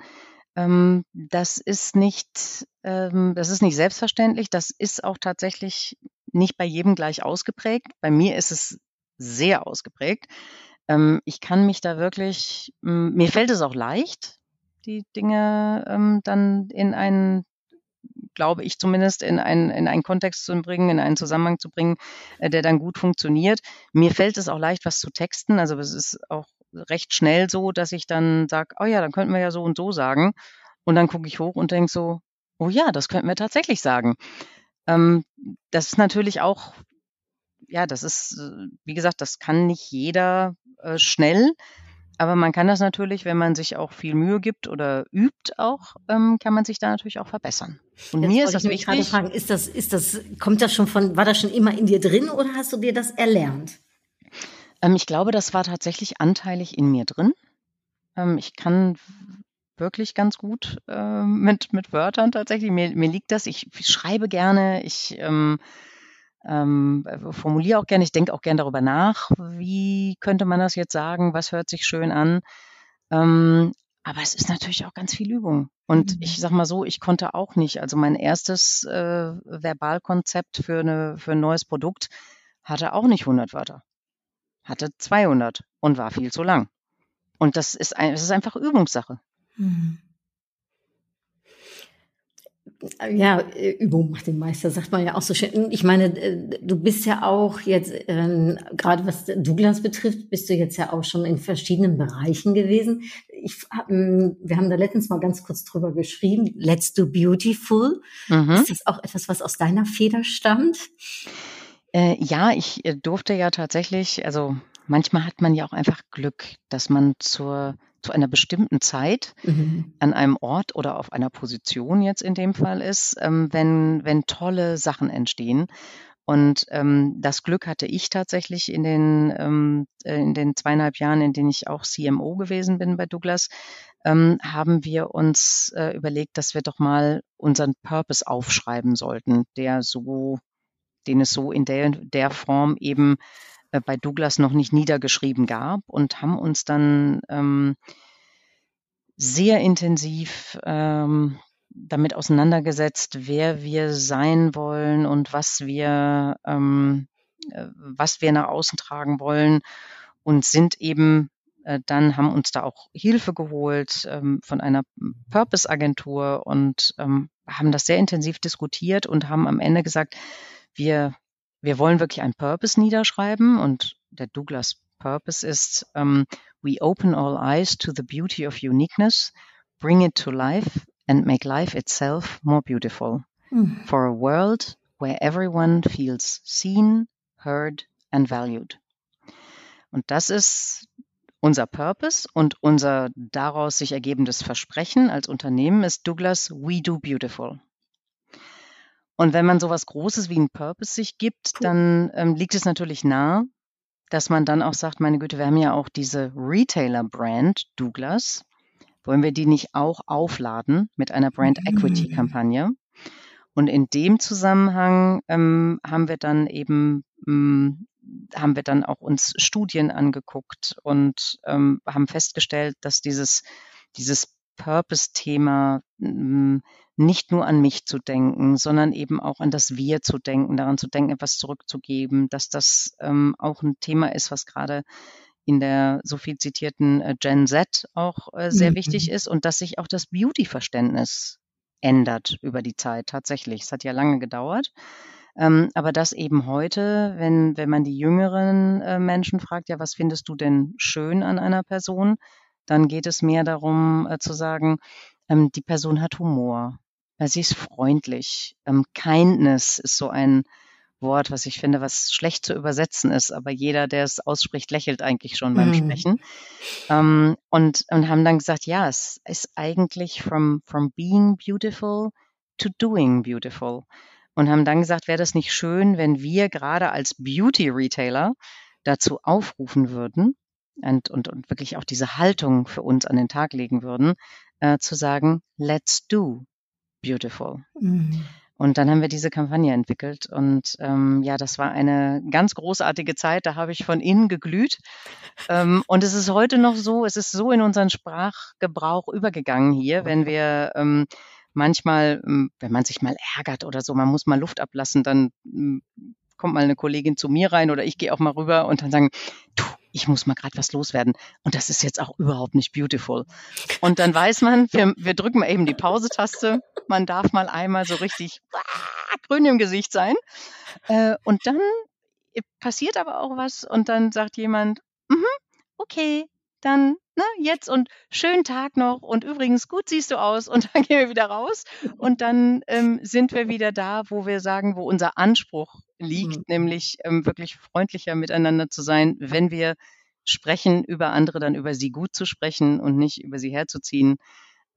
Ähm, das ist nicht, ähm, das ist nicht selbstverständlich. Das ist auch tatsächlich nicht bei jedem gleich ausgeprägt. Bei mir ist es sehr ausgeprägt. Ähm, ich kann mich da wirklich, mir fällt es auch leicht, die Dinge ähm, dann in einen, glaube ich zumindest, in einen, in einen Kontext zu bringen, in einen Zusammenhang zu bringen, äh, der dann gut funktioniert. Mir fällt es auch leicht, was zu texten. Also es ist auch recht schnell so, dass ich dann sage, oh ja, dann könnten wir ja so und so sagen. Und dann gucke ich hoch und denke so, oh ja, das könnten wir tatsächlich sagen. Ähm, das ist natürlich auch, ja, das ist, äh, wie gesagt, das kann nicht jeder äh, schnell. Aber man kann das natürlich, wenn man sich auch viel Mühe gibt oder übt auch, ähm, kann man sich da natürlich auch verbessern. Und Jetzt mir ist das ich mich gerade wichtig. fragen, ist das, ist das, kommt das schon von, war das schon immer in dir drin oder hast du dir das erlernt? Ähm, ich glaube, das war tatsächlich anteilig in mir drin. Ähm, ich kann wirklich ganz gut äh, mit, mit Wörtern tatsächlich. Mir, mir liegt das. Ich schreibe gerne. Ich ähm, ähm, formuliere auch gerne. Ich denke auch gerne darüber nach. Wie könnte man das jetzt sagen? Was hört sich schön an? Ähm, aber es ist natürlich auch ganz viel Übung. Und Mhm. ich sag mal so, ich konnte auch nicht. Also mein erstes äh, Verbalkonzept für, eine, für ein neues Produkt hatte auch nicht 100 Wörter. Hatte 200 und war viel zu lang. Und das ist, ein, das ist einfach Übungssache. Mhm. Ja, äh, Übung macht den Meister, sagt man ja auch so schön. Ich meine, äh, du bist ja auch jetzt, ähm, gerade was Douglas betrifft, bist du jetzt ja auch schon in verschiedenen Bereichen gewesen. Ich, ähm, wir haben da letztens mal ganz kurz drüber geschrieben, Let's Do Beautiful. Mhm. Ist das auch etwas, was aus deiner Feder stammt? Äh, ja, ich äh, durfte ja tatsächlich, also manchmal hat man ja auch einfach Glück, dass man zur, zu einer bestimmten Zeit Mhm. an einem Ort oder auf einer Position jetzt in dem Fall ist, ähm, wenn, wenn tolle Sachen entstehen. Und ähm, das Glück hatte ich tatsächlich in den, ähm, äh, in den zweieinhalb Jahren, in denen ich auch CMO gewesen bin bei Douglas, ähm, haben wir uns äh, überlegt, dass wir doch mal unseren Purpose aufschreiben sollten, der so, den es so in der, der Form eben äh, bei Douglas noch nicht niedergeschrieben gab und haben uns dann ähm, sehr intensiv ähm, damit auseinandergesetzt, wer wir sein wollen und was wir, ähm, äh, was wir nach außen tragen wollen und sind eben äh, dann haben uns da auch Hilfe geholt ähm, von einer Purpose-Agentur und ähm, haben das sehr intensiv diskutiert und haben am Ende gesagt, wir, wir wollen wirklich einen Purpose niederschreiben und der Douglas Purpose ist, um, we open all eyes to the beauty of uniqueness, bring it to life and make life itself more beautiful Mhm. for a world where everyone feels seen, heard and valued. Und das ist unser Purpose und unser daraus sich ergebendes Versprechen als Unternehmen ist Douglas We Do Beautiful. Und wenn man sowas Großes wie ein Purpose sich gibt, dann ähm, liegt es natürlich nahe, dass man dann auch sagt, meine Güte, wir haben ja auch diese Retailer-Brand Douglas. Wollen wir die nicht auch aufladen mit einer Brand Equity Kampagne? Und in dem Zusammenhang ähm, haben wir dann eben ähm, haben wir dann auch uns Studien angeguckt und ähm, haben festgestellt, dass dieses dieses Purpose-Thema ähm, nicht nur an mich zu denken, sondern eben auch an das Wir zu denken, daran zu denken, etwas zurückzugeben, dass das ähm, auch ein Thema ist, was gerade in der so viel zitierten äh, Gen Z auch äh, sehr Mhm. wichtig ist und dass sich auch das Beauty-Verständnis ändert über die Zeit tatsächlich. Es hat ja lange gedauert. Ähm, aber das eben heute, wenn, wenn man die jüngeren äh, Menschen fragt, ja, was findest du denn schön an einer Person, dann geht es mehr darum äh, zu sagen, ähm, die Person hat Humor, sie ist freundlich. Ähm, Kindness ist so ein Wort, was ich finde, was schlecht zu übersetzen ist, aber jeder, der es ausspricht, lächelt eigentlich schon beim Mhm. Sprechen. Ähm, und, und haben dann gesagt, ja, es ist eigentlich from, from being beautiful to doing beautiful. Und haben dann gesagt, wäre das nicht schön, wenn wir gerade als Beauty-Retailer dazu aufrufen würden und, und, und wirklich auch diese Haltung für uns an den Tag legen würden, äh, zu sagen, let's do beautiful. Mhm. Und dann haben wir diese Kampagne entwickelt. Und ähm, ja, das war eine ganz großartige Zeit. Da habe ich von innen geglüht. Ähm, und es ist heute noch so, es ist so in unseren Sprachgebrauch übergegangen hier, wenn wir ähm, manchmal, ähm, wenn man sich mal ärgert oder so, man muss mal Luft ablassen, dann ähm, kommt mal eine Kollegin zu mir rein oder ich gehe auch mal rüber und dann sagen, du, ich muss mal gerade was loswerden. Und das ist jetzt auch überhaupt nicht beautiful. Und dann weiß man, wir, wir drücken mal eben die Pause-Taste. Man darf mal einmal so richtig ah, grün im Gesicht sein. Äh, und dann passiert aber auch was und dann sagt jemand, mhm, okay, dann ne, jetzt und schönen Tag noch und übrigens gut siehst du aus und dann gehen wir wieder raus und dann ähm, sind wir wieder da, wo wir sagen, wo unser Anspruch liegt, Mhm. nämlich ähm, wirklich freundlicher miteinander zu sein, wenn wir sprechen über andere, dann über sie gut zu sprechen und nicht über sie herzuziehen.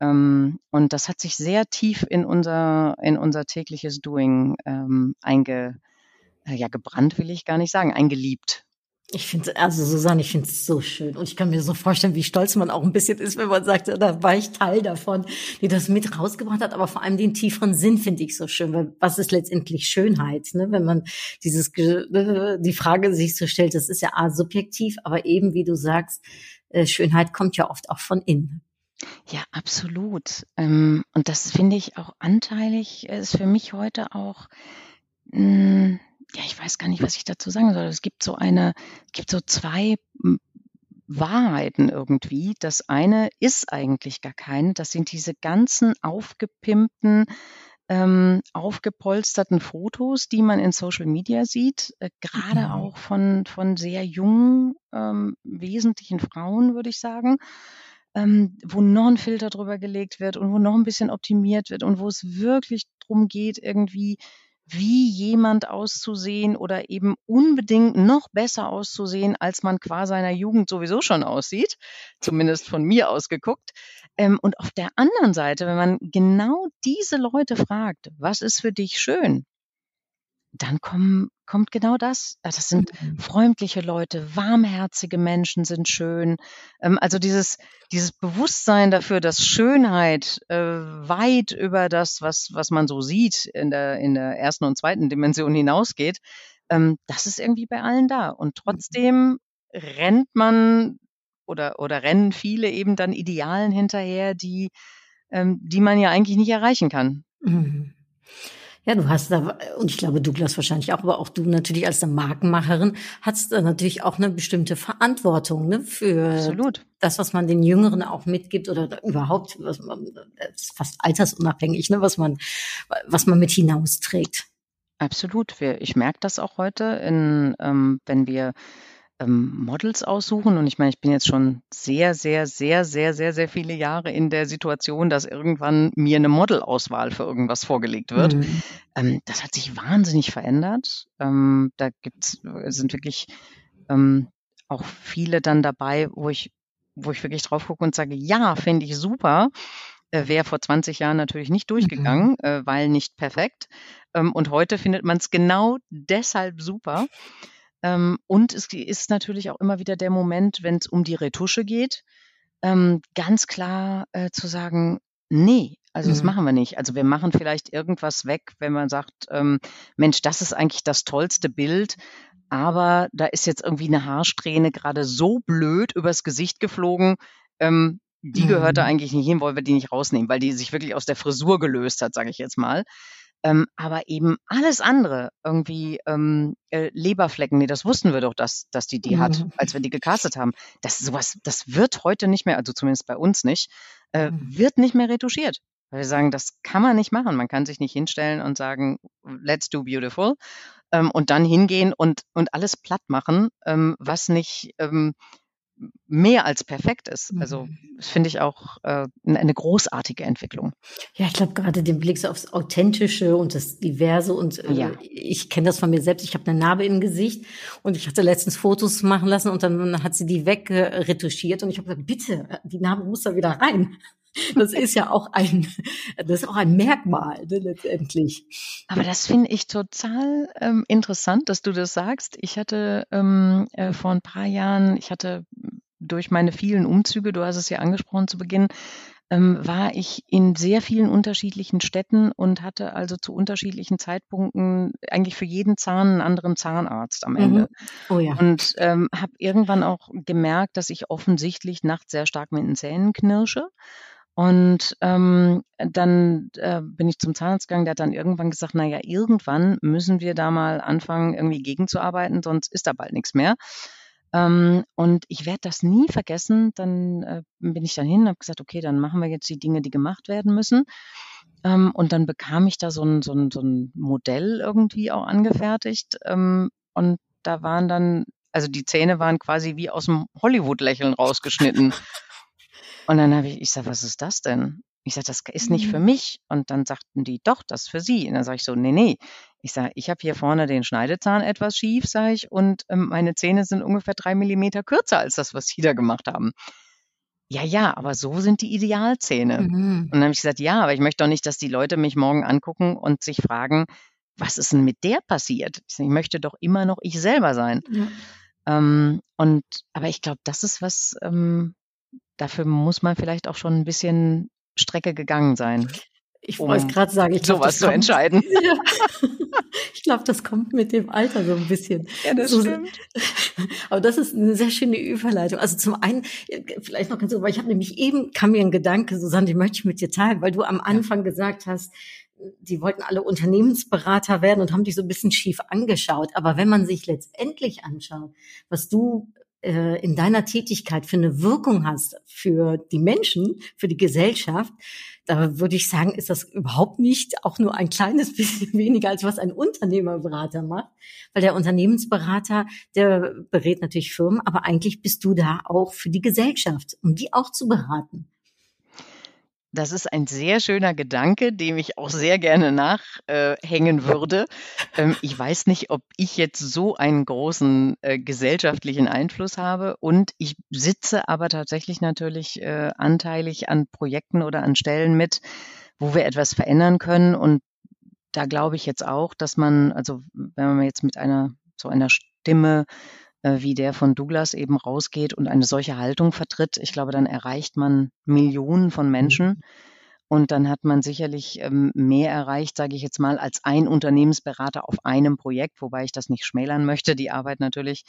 Ähm, und das hat sich sehr tief in unser, in unser tägliches Doing ähm, einge, äh, ja, gebrannt will ich gar nicht sagen, eingeliebt. Ich finde, also Susanne, ich finde es so schön. Und ich kann mir so vorstellen, wie stolz man auch ein bisschen ist, wenn man sagt, da war ich Teil davon, die das mit rausgebracht hat. Aber vor allem den tieferen Sinn finde ich so schön. Weil was ist letztendlich Schönheit? Ne? Wenn man dieses, äh, die Frage sich so stellt, das ist ja A, subjektiv, aber eben, wie du sagst, äh, Schönheit kommt ja oft auch von innen. Ja, absolut. Ähm, und das finde ich auch anteilig, äh, ist für mich heute auch, mh, ja, ich weiß gar nicht, was ich dazu sagen soll. Es gibt so eine, es gibt so zwei m, Wahrheiten irgendwie. Das eine ist eigentlich gar keine. Das sind diese ganzen aufgepimpten, ähm, aufgepolsterten Fotos, die man in Social Media sieht, äh, gerade Mhm. auch von, von sehr jungen, ähm, wesentlichen Frauen, würde ich sagen ähm, wo noch ein Filter drüber gelegt wird und wo noch ein bisschen optimiert wird und wo es wirklich drum geht, irgendwie wie jemand auszusehen oder eben unbedingt noch besser auszusehen, als man qua seiner Jugend sowieso schon aussieht, zumindest von mir aus geguckt. Ähm, und auf der anderen Seite, wenn man genau diese Leute fragt, was ist für dich schön? Dann kommen, kommt genau das. Ah, Das sind Mhm. freundliche Leute, warmherzige Menschen sind schön. Ähm, also dieses, dieses Bewusstsein dafür, dass Schönheit äh, weit über das, was, was man so sieht, in der, in der ersten und zweiten Dimension hinausgeht, ähm, das ist irgendwie bei allen da. Und trotzdem rennt man oder, oder rennen viele eben dann Idealen hinterher, die, ähm, die man ja eigentlich nicht erreichen kann. Mhm. Ja, du hast da, und ich glaube, Douglas wahrscheinlich auch, aber auch du natürlich als eine Markenmacherin hast da natürlich auch eine bestimmte Verantwortung ne, für Absolut. das, was man den Jüngeren auch mitgibt oder überhaupt, was man, das ist fast altersunabhängig, ne, was man, was man mit hinausträgt. Absolut. Ich merke das auch heute, in, ähm, wenn wir ähm, Models aussuchen. Und ich meine, ich bin jetzt schon sehr, sehr, sehr, sehr, sehr, sehr viele Jahre in der Situation, dass irgendwann mir eine Modelauswahl für irgendwas vorgelegt wird. Mhm. Ähm, das hat sich wahnsinnig verändert. Ähm, da gibt's, sind wirklich ähm, auch viele dann dabei, wo ich, wo ich wirklich drauf gucke und sage, ja, finde ich super. Äh, Wäre vor 20 Jahren natürlich nicht durchgegangen, äh, weil nicht perfekt. Ähm, und heute findet man es genau deshalb super. Ähm, und es ist natürlich auch immer wieder der Moment, wenn es um die Retusche geht, ähm, ganz klar äh, zu sagen, nee, also das Mhm. machen wir nicht. Also wir machen vielleicht irgendwas weg, wenn man sagt, ähm, Mensch, das ist eigentlich das tollste Bild, aber da ist jetzt irgendwie eine Haarsträhne gerade so blöd übers Gesicht geflogen, ähm, die gehört da Mhm. eigentlich nicht hin, wollen wir die nicht rausnehmen, weil die sich wirklich aus der Frisur gelöst hat, sage ich jetzt mal. Ähm, aber eben alles andere, irgendwie ähm, äh, Leberflecken, nee, das wussten wir doch, dass, dass die die hat, Mhm. als wir die gecastet haben. Das sowas, das wird heute nicht mehr, also zumindest bei uns nicht, äh, Mhm. wird nicht mehr retuschiert. Weil wir sagen, das kann man nicht machen. Man kann sich nicht hinstellen und sagen, let's do beautiful ähm, und dann hingehen und, und alles platt machen, ähm, was nicht ähm, mehr als perfekt ist. Also Mhm. das finde ich auch äh, eine großartige Entwicklung. Ja, ich glaube gerade den Blick so aufs Authentische und das Diverse und äh, Ja. ich kenne das von mir selbst. Ich habe eine Narbe im Gesicht und ich hatte letztens Fotos machen lassen und dann hat sie die wegretuschiert und ich habe gesagt, bitte, die Narbe muss da wieder rein. Das ist ja auch ein, das ist auch ein Merkmal ne, letztendlich. Aber das finde ich total ähm, interessant, dass du das sagst. Ich hatte ähm, äh, vor ein paar Jahren, ich hatte durch meine vielen Umzüge, du hast es ja angesprochen zu Beginn, ähm, war ich in sehr vielen unterschiedlichen Städten und hatte also zu unterschiedlichen Zeitpunkten eigentlich für jeden Zahn einen anderen Zahnarzt am Ende. Mhm. Oh ja. Und ähm, habe irgendwann auch gemerkt, dass ich offensichtlich nachts sehr stark mit den Zähnen knirsche. Und ähm, dann äh, bin ich zum Zahnarzt gegangen, der hat dann irgendwann gesagt, na ja, irgendwann müssen wir da mal anfangen, irgendwie gegenzuarbeiten, sonst ist da bald nichts mehr. Ähm, und ich werde das nie vergessen. Dann äh, bin ich dann hin und habe gesagt, okay, dann machen wir jetzt die Dinge, die gemacht werden müssen. Ähm, und dann bekam ich da so ein, so, ein, so ein Modell irgendwie auch angefertigt. Ähm, und da waren dann, also die Zähne waren quasi wie aus dem Hollywood-Lächeln rausgeschnitten. Und dann habe ich, ich sage, was ist das denn? Ich sage, das ist nicht für Mhm. mich. Und dann sagten die, doch, das ist für sie. Und dann sage ich so, nee, nee. Ich sage, ich habe hier vorne den Schneidezahn etwas schief, sage ich, und ähm, meine Zähne sind ungefähr drei Millimeter kürzer als das, was Sie da gemacht haben. Ja, ja, aber so sind die Idealzähne. Mhm. Und dann habe ich gesagt, ja, aber ich möchte doch nicht, dass die Leute mich morgen angucken und sich fragen, was ist denn mit der passiert? Ich, sag, ich möchte doch immer noch ich selber sein. Ja. Ähm, und aber ich glaube, das ist was, ähm, dafür muss man vielleicht auch schon ein bisschen Strecke gegangen sein, Ich wollte um gerade sagen, ich glaube, sowas zu kommt, entscheiden. ja. ich glaube, das kommt mit dem Alter so ein bisschen. Ja, das So- stimmt. Aber das ist eine sehr schöne Überleitung. Also zum einen, äh, vielleicht noch ganz so, weil ich habe nämlich eben, kam mir ein Gedanke, Susanne, den möchte ich mit dir teilen, weil du am Anfang gesagt hast, die wollten alle Unternehmensberater werden und haben dich so ein bisschen schief angeschaut. Aber wenn man sich letztendlich anschaut, was du äh, in deiner Tätigkeit für eine Wirkung hast für die Menschen, für die Gesellschaft, da würde ich sagen, ist das überhaupt nicht auch nur ein kleines bisschen weniger, als was ein Unternehmerberater macht. Weil der Unternehmensberater, der berät natürlich Firmen, aber eigentlich bist du da auch für die Gesellschaft, um die auch zu beraten. Das ist ein sehr schöner Gedanke, dem ich auch sehr gerne nachhängen würde. Ähm, ich weiß nicht, ob ich jetzt so einen großen äh, gesellschaftlichen Einfluss habe und ich sitze aber tatsächlich natürlich äh, anteilig an Projekten oder an Stellen mit, wo wir etwas verändern können und da glaube ich jetzt auch, dass man, also wenn man jetzt mit einer so einer Stimme äh, wie der von Douglas eben rausgeht und eine solche Haltung vertritt, ich glaube, dann erreicht man Millionen von Menschen. Und dann hat man sicherlich ähm, mehr erreicht, sage ich jetzt mal, als ein Unternehmensberater auf einem Projekt, wobei ich das nicht schmälern möchte, die Arbeit natürlich.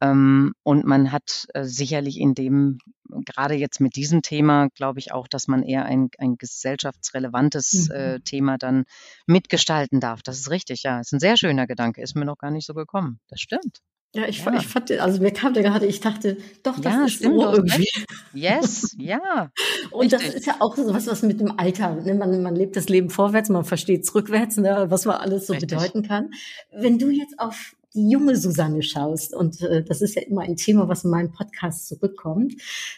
Ähm, und man hat äh, sicherlich in dem, gerade jetzt mit diesem Thema, glaube ich auch, dass man eher ein, ein gesellschaftsrelevantes Mhm. äh, Thema dann mitgestalten darf. Das ist richtig, ja. Ist ein sehr schöner Gedanke, ist mir noch gar nicht so gekommen. Das stimmt. Ja, ich, Ja. ich fand, also mir kam der gerade, ich dachte, doch, das Ja, ist so irgendwie. Yes, ja. Und das Richtig. ist ja auch so was, was mit dem Alter, ne? man, man lebt das Leben vorwärts, man versteht es rückwärts, ne? was man alles so Richtig. bedeuten kann. Wenn du jetzt auf die junge Susanne schaust, und äh, das ist ja immer ein Thema, was in meinem Podcast zurückkommt,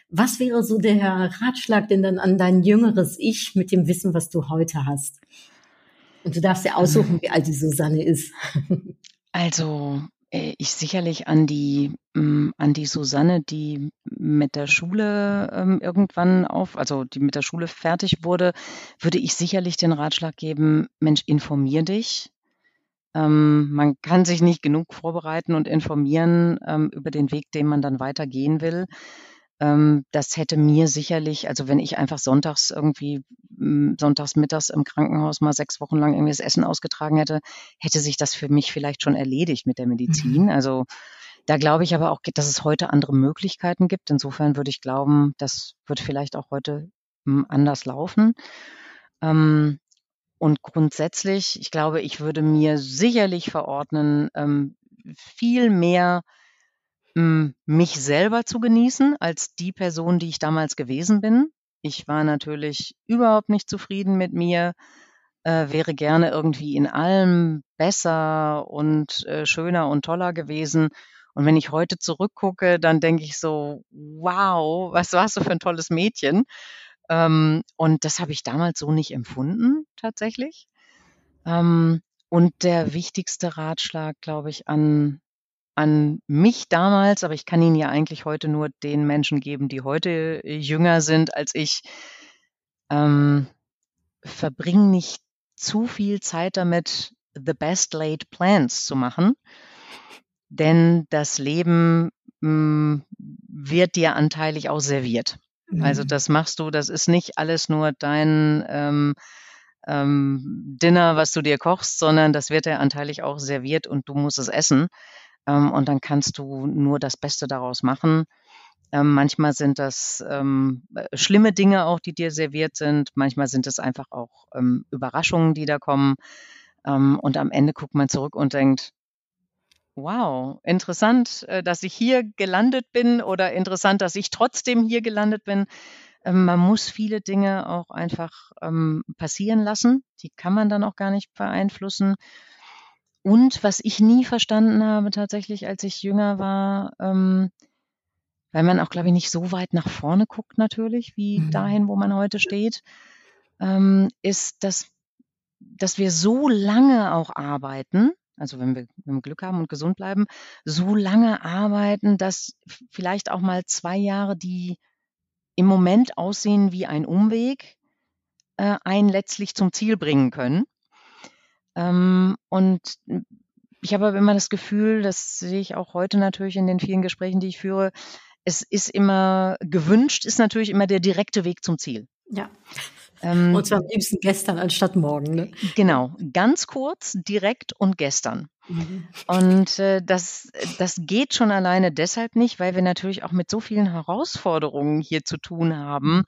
was wäre so der Ratschlag denn dann an dein jüngeres Ich mit dem Wissen, was du heute hast? Und du darfst ja aussuchen, wie alt die Susanne ist. Also ich sicherlich an die ähm, an die Susanne, die mit der Schule ähm, irgendwann auf, also die mit der Schule fertig wurde, würde ich sicherlich den Ratschlag geben: Mensch, informier dich. Ähm, man kann sich nicht genug vorbereiten und informieren ähm, über den Weg, den man dann weitergehen will. Ähm, das hätte mir sicherlich, also wenn ich einfach sonntags irgendwie m, sonntags mittags im Krankenhaus mal sechs Wochen lang irgendwie das Essen ausgetragen hätte, hätte sich das für mich vielleicht schon erledigt mit der Medizin. Also Da glaube ich aber auch, dass es heute andere Möglichkeiten gibt. Insofern würde ich glauben, das wird vielleicht auch heute hm, anders laufen. Ähm, und grundsätzlich, ich glaube, ich würde mir sicherlich verordnen, ähm, viel mehr hm, mich selber zu genießen als die Person, die ich damals gewesen bin. Ich war natürlich überhaupt nicht zufrieden mit mir, äh, wäre gerne irgendwie in allem besser und äh, schöner und toller gewesen. Und wenn ich heute zurückgucke, dann denke ich so, wow, was warst du für ein tolles Mädchen? Ähm, und das habe ich damals so nicht empfunden, tatsächlich. Ähm, und der wichtigste Ratschlag, glaube ich, an, an mich damals, aber ich kann ihn ja eigentlich heute nur den Menschen geben, die heute jünger sind als ich, ähm, verbring nicht zu viel Zeit damit, the best laid plans zu machen, denn das Leben mh, hm, wird dir anteilig auch serviert. Also Mhm. das machst du, das ist nicht alles nur dein ähm, ähm, Dinner, was du dir kochst, sondern das wird dir anteilig auch serviert und du musst es essen. Ähm, und dann kannst du nur das Beste daraus machen. Ähm, manchmal sind das ähm, äh, schlimme Dinge auch, die dir serviert sind. Manchmal sind es einfach auch ähm, Überraschungen, die da kommen. Ähm, und am Ende guckt man zurück und denkt, wow, interessant, äh, dass ich hier gelandet bin oder interessant, dass ich trotzdem hier gelandet bin. Ähm, man muss viele Dinge auch einfach ähm, passieren lassen. Die kann man dann auch gar nicht beeinflussen. Und was ich nie verstanden habe tatsächlich, als ich jünger war, ähm, weil man auch, glaube ich, nicht so weit nach vorne guckt natürlich, wie Mhm. dahin, wo man heute steht, ähm, ist, dass, dass wir so lange auch arbeiten, also wenn wir, wenn wir Glück haben und gesund bleiben, so lange arbeiten, dass vielleicht auch mal zwei Jahre, die im Moment aussehen wie ein Umweg, äh, einen letztlich zum Ziel bringen können. Ähm, und ich habe aber immer das Gefühl, das sehe ich auch heute natürlich in den vielen Gesprächen, die ich führe, es ist immer gewünscht, ist natürlich immer der direkte Weg zum Ziel. Ja. Ähm, Und zwar am liebsten gestern anstatt morgen. Ne? genau, ganz kurz, direkt und gestern. Mhm. Und äh, das, das geht schon alleine deshalb nicht, weil wir natürlich auch mit so vielen Herausforderungen hier zu tun haben.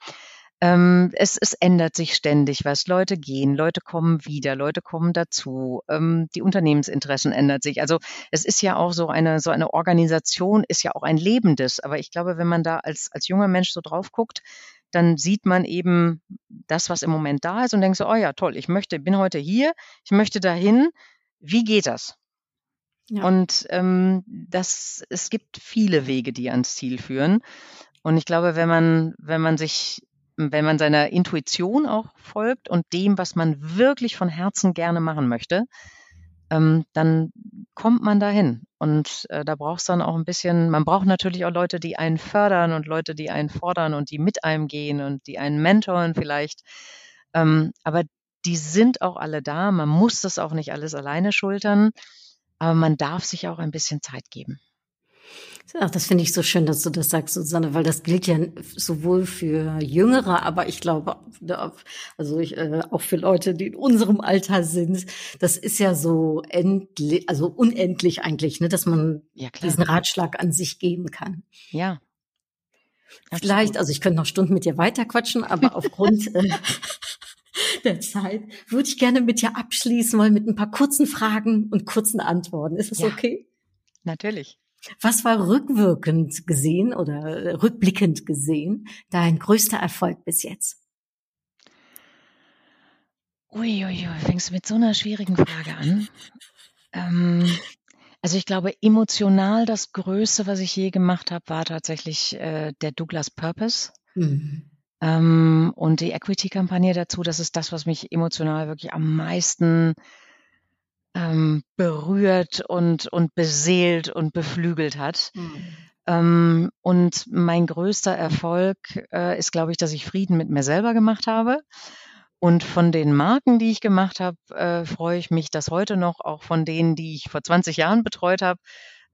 Ähm, es, es ändert sich ständig was. Leute gehen, Leute kommen wieder, Leute kommen dazu. Ähm, die Unternehmensinteressen ändern sich. Also es ist ja auch so eine, so eine Organisation ist ja auch ein lebendes. Aber ich glaube, wenn man da als, als junger Mensch so drauf guckt, dann sieht man eben das, was im Moment da ist und denkt so, oh ja, toll, ich möchte, bin heute hier, ich möchte dahin. Wie geht das? Ja. Und ähm, das, es gibt viele Wege, die ans Ziel führen. Und ich glaube, wenn man, wenn man sich, wenn man seiner Intuition auch folgt und dem, was man wirklich von Herzen gerne machen möchte, ähm, dann kommt man dahin. Und äh, da braucht es dann auch ein bisschen, man braucht natürlich auch Leute, die einen fördern und Leute, die einen fordern und die mit einem gehen und die einen mentoren vielleicht. Ähm, aber die sind auch alle da. Man muss das auch nicht alles alleine schultern, aber man darf sich auch ein bisschen Zeit geben. Ach, das finde ich so schön, dass du das sagst, Susanne, weil das gilt ja sowohl für Jüngere, aber ich glaube, also ich, äh, auch für Leute, die in unserem Alter sind. Das ist ja so endlich, also unendlich eigentlich, ne, dass man Ja, diesen Ratschlag an sich geben kann. Ja. Vielleicht, Absolut. also ich könnte noch Stunden mit dir weiterquatschen, aber aufgrund äh, der Zeit würde ich gerne mit dir abschließen wollen mit ein paar kurzen Fragen und kurzen Antworten. Ist das Ja. okay? Natürlich. Was war rückwirkend gesehen oder äh, rückblickend gesehen dein größter Erfolg bis jetzt? Uiuiui, fängst du mit so einer schwierigen Frage an? Ähm, also ich glaube, emotional das Größte, was ich je gemacht habe, war tatsächlich äh, der Douglas Purpose. Mhm. Ähm, und die Equity-Kampagne dazu, das ist das, was mich emotional wirklich am meisten ähm, berührt und, und beseelt und beflügelt hat. Ähm, und mein größter Erfolg äh, ist, glaube ich, dass ich Frieden mit mir selber gemacht habe. Und von den Marken, die ich gemacht habe, äh, freue ich mich, dass heute noch auch von denen, die ich vor 20 Jahren betreut habe,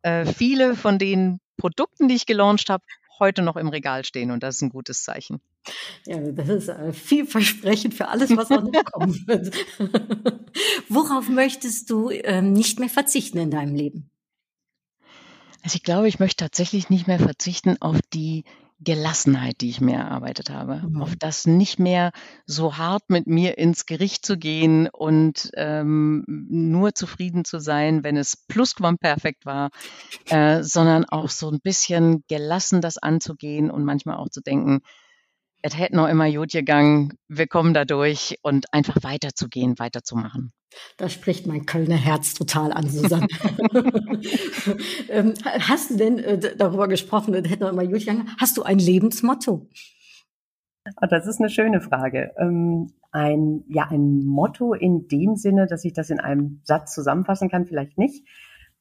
äh, viele von den Produkten, die ich gelauncht habe, heute noch im Regal stehen. Und das ist ein gutes Zeichen. Ja, das ist äh, vielversprechend für alles, was noch kommen wird. Worauf möchtest du ähm, nicht mehr verzichten in deinem Leben? Also ich glaube, ich möchte tatsächlich nicht mehr verzichten auf die Gelassenheit, die ich mir erarbeitet habe, Mhm. auf das nicht mehr so hart mit mir ins Gericht zu gehen und ähm, nur zufrieden zu sein, wenn es plusquamperfekt war, äh, sondern auch so ein bisschen gelassen das anzugehen und manchmal auch zu denken, es hätte noch immer gut gegangen, wir kommen da durch und einfach weiterzugehen, weiterzumachen. Da spricht mein Kölner Herz total an, Susanne. ähm, hast du denn äh, darüber gesprochen, das hätte noch immer gut gegangen, hast du ein Lebensmotto? Ah, Das ist eine schöne Frage. Ähm, Ein, ja, ein Motto in dem Sinne, dass ich das in einem Satz zusammenfassen kann, vielleicht nicht.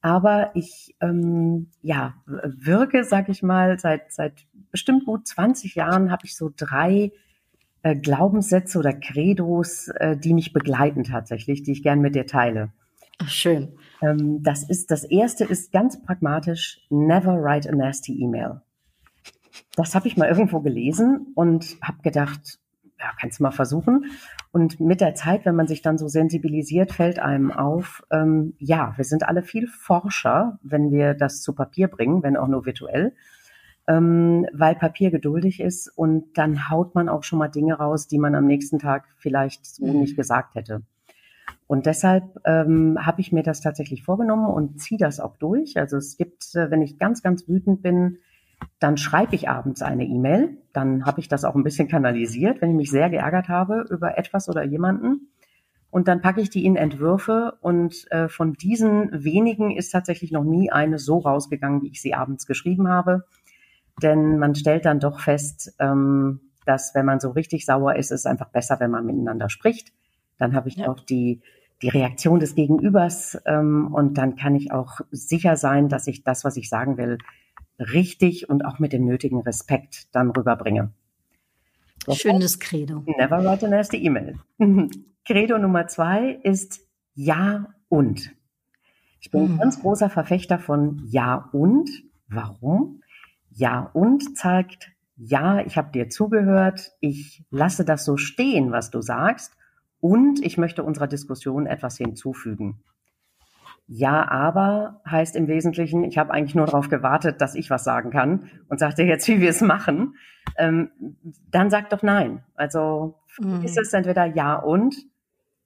Aber ich, ähm, ja, wirke, sag ich mal, seit, seit bestimmt gut 20 Jahren habe ich so drei äh, Glaubenssätze oder Credos, äh, die mich begleiten tatsächlich, die ich gern mit dir teile. Ach, schön. Ähm, das ist, das erste ist ganz pragmatisch, never write a nasty email. Das habe ich mal irgendwo gelesen und habe gedacht, ja, kannst du mal versuchen. Und mit der Zeit, wenn man sich dann so sensibilisiert, fällt einem auf, ähm, ja, wir sind alle viel forscher, wenn wir das zu Papier bringen, wenn auch nur virtuell, ähm, weil Papier geduldig ist und dann haut man auch schon mal Dinge raus, die man am nächsten Tag vielleicht so Mhm. nicht gesagt hätte. Und deshalb ähm, habe ich mir das tatsächlich vorgenommen und ziehe das auch durch. Also es gibt, äh, wenn ich ganz, ganz wütend bin, dann schreibe ich abends eine E-Mail. Dann habe ich das auch ein bisschen kanalisiert, wenn ich mich sehr geärgert habe über etwas oder jemanden. Und dann packe ich die in Entwürfe und äh, von diesen wenigen ist tatsächlich noch nie eine so rausgegangen, wie ich sie abends geschrieben habe. Denn man stellt dann doch fest, ähm, dass wenn man so richtig sauer ist, ist es einfach besser, wenn man miteinander spricht. Dann habe ich Ja. auch die, die Reaktion des Gegenübers ähm, und dann kann ich auch sicher sein, dass ich das, was ich sagen will, richtig und auch mit dem nötigen Respekt dann rüberbringe. Das Schönes Credo. Never write a nasty email. Credo Nummer zwei ist Ja und. Ich bin ein Hm. ganz großer Verfechter von Ja und. Warum? Ja und zeigt, ja, ich habe dir zugehört, ich lasse das so stehen, was du sagst, und ich möchte unserer Diskussion etwas hinzufügen. Ja, aber heißt im Wesentlichen, ich habe eigentlich nur darauf gewartet, dass ich was sagen kann und sagte jetzt, wie wir es machen. Ähm, dann sag doch nein. Also Mhm. ist es entweder ja und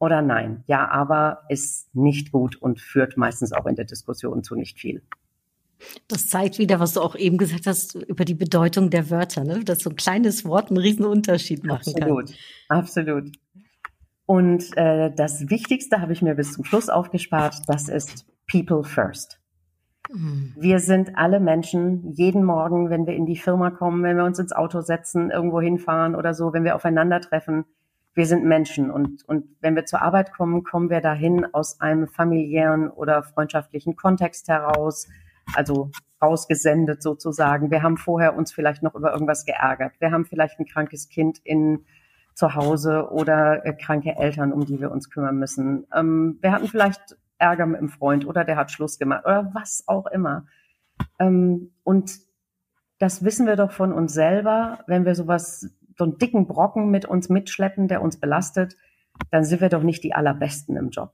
oder nein. Ja, aber ist nicht gut und führt meistens auch in der Diskussion zu nicht viel. Das zeigt wieder, was du auch eben gesagt hast über die Bedeutung der Wörter, ne? dass so ein kleines Wort einen riesen Unterschied machen kann. Absolut, absolut. Und äh, das Wichtigste habe ich mir bis zum Schluss aufgespart, das ist People First. Mhm. Wir sind alle Menschen, jeden Morgen, wenn wir in die Firma kommen, wenn wir uns ins Auto setzen, irgendwo hinfahren oder so, wenn wir aufeinandertreffen, wir sind Menschen. Und, und wenn wir zur Arbeit kommen, kommen wir dahin aus einem familiären oder freundschaftlichen Kontext heraus, also rausgesendet sozusagen. Wir haben vorher uns vielleicht noch über irgendwas geärgert. Wir haben vielleicht ein krankes Kind in zu Hause oder äh, kranke Eltern, um die wir uns kümmern müssen. Ähm, wir hatten vielleicht Ärger mit einem Freund oder der hat Schluss gemacht oder was auch immer. Ähm, und das wissen wir doch von uns selber, wenn wir sowas, so einen dicken Brocken mit uns mitschleppen, der uns belastet, dann sind wir doch nicht die allerbesten im Job.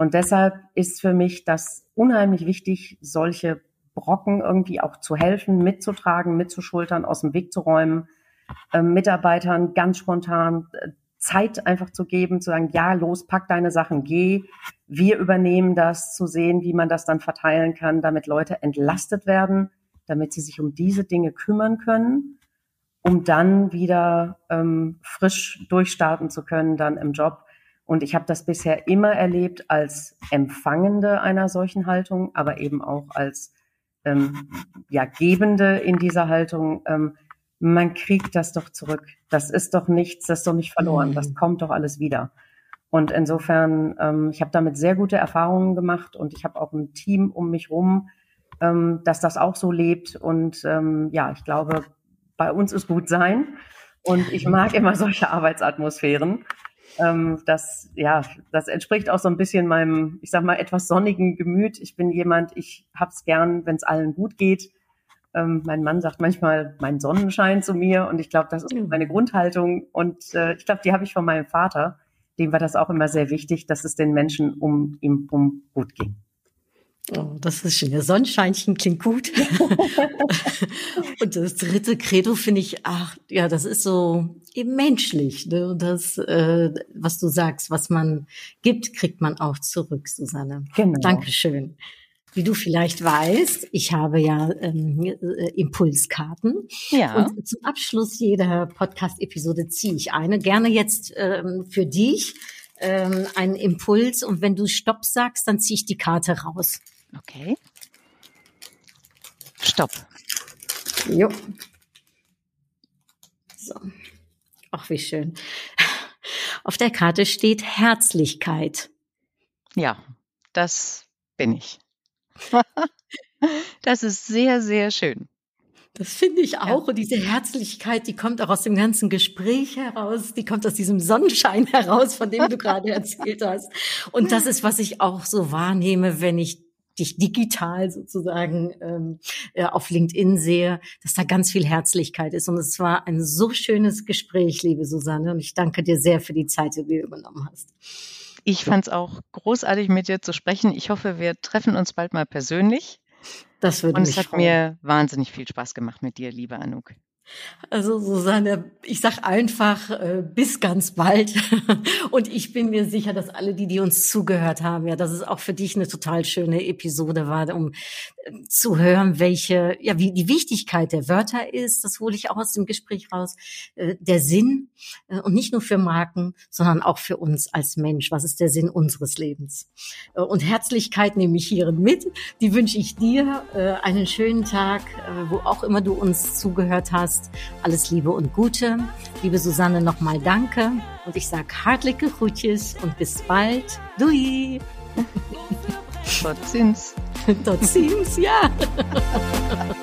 Und deshalb ist für mich das unheimlich wichtig, solche Brocken irgendwie auch zu helfen, mitzutragen, mitzuschultern, aus dem Weg zu räumen, äh, Mitarbeitern ganz spontan äh, Zeit einfach zu geben, zu sagen, ja, los, pack deine Sachen, geh. Wir übernehmen das, zu sehen, wie man das dann verteilen kann, damit Leute entlastet werden, damit sie sich um diese Dinge kümmern können, um dann wieder ähm, frisch durchstarten zu können, dann im Job. Und ich habe das bisher immer erlebt als Empfangende einer solchen Haltung, aber eben auch als ähm, ja, Gebende in dieser Haltung. Ähm, man kriegt das doch zurück. Das ist doch nichts, das ist doch nicht verloren. Mhm. Das kommt doch alles wieder. Und insofern, ähm, ich habe damit sehr gute Erfahrungen gemacht und ich habe auch ein Team um mich rum, ähm, dass das auch so lebt. Und ähm, ja, ich glaube, bei uns ist gut sein. Und ich mag immer solche Arbeitsatmosphären. Ähm, das, ja, das entspricht auch so ein bisschen meinem, ich sag mal, etwas sonnigen Gemüt. Ich bin jemand, ich hab's gern, wenn es allen gut geht. Ähm, mein Mann sagt manchmal mein Sonnenschein zu mir und ich glaube, das ist Mhm. meine Grundhaltung und äh, ich glaube, die habe ich von meinem Vater. Dem war das auch immer sehr wichtig, dass es den Menschen um ihn um gut ging. Oh, das ist schön. Der Sonnenscheinchen klingt gut. und das dritte Credo finde ich, ach, ja, das ist so eben menschlich. Ne? Das, äh, was du sagst, was man gibt, kriegt man auch zurück, Susanne. Genau. Dankeschön. Wie du vielleicht weißt, ich habe ja ähm, äh, Impulskarten. Ja. Und zum Abschluss jeder Podcast-Episode ziehe ich eine. Gerne jetzt ähm, für dich ähm, einen Impuls. Und wenn du Stopp sagst, dann ziehe ich die Karte raus. Okay. Stopp. Jo. So. Ach, wie schön. Auf der Karte steht Herzlichkeit. Ja, das bin ich. das ist sehr, sehr schön. Das finde ich auch. Und diese Herzlichkeit, die kommt auch aus dem ganzen Gespräch heraus, die kommt aus diesem Sonnenschein heraus, von dem du gerade erzählt hast. Und das ist, was ich auch so wahrnehme, wenn ich dich digital sozusagen ähm, äh, auf LinkedIn sehe, dass da ganz viel Herzlichkeit ist. Und es war ein so schönes Gespräch, liebe Susanne. Und ich danke dir sehr für die Zeit, die du übernommen hast. Ich fand es auch großartig, mit dir zu sprechen. Ich hoffe, wir treffen uns bald mal persönlich. Das würde Und mich es hat mir wahnsinnig viel Spaß gemacht mit dir, liebe Anouk. Also Susanne, ich sag einfach äh, bis ganz bald. Und ich bin mir sicher, dass alle, die, die uns zugehört haben, ja, dass es auch für dich eine total schöne Episode war, um äh, zu hören, welche, ja, wie die Wichtigkeit der Wörter ist. Das hole ich auch aus dem Gespräch raus. Äh, der Sinn und nicht nur für Marken, sondern auch für uns als Mensch. Was ist der Sinn unseres Lebens? Und Herzlichkeit nehme ich hierin mit. Die wünsche ich dir. Einen schönen Tag, wo auch immer du uns zugehört hast. Alles Liebe und Gute. Liebe Susanne, nochmal danke. Und ich sage hartliche Groetjes und bis bald. Doei. Gott sind's. Tot ziens, ja.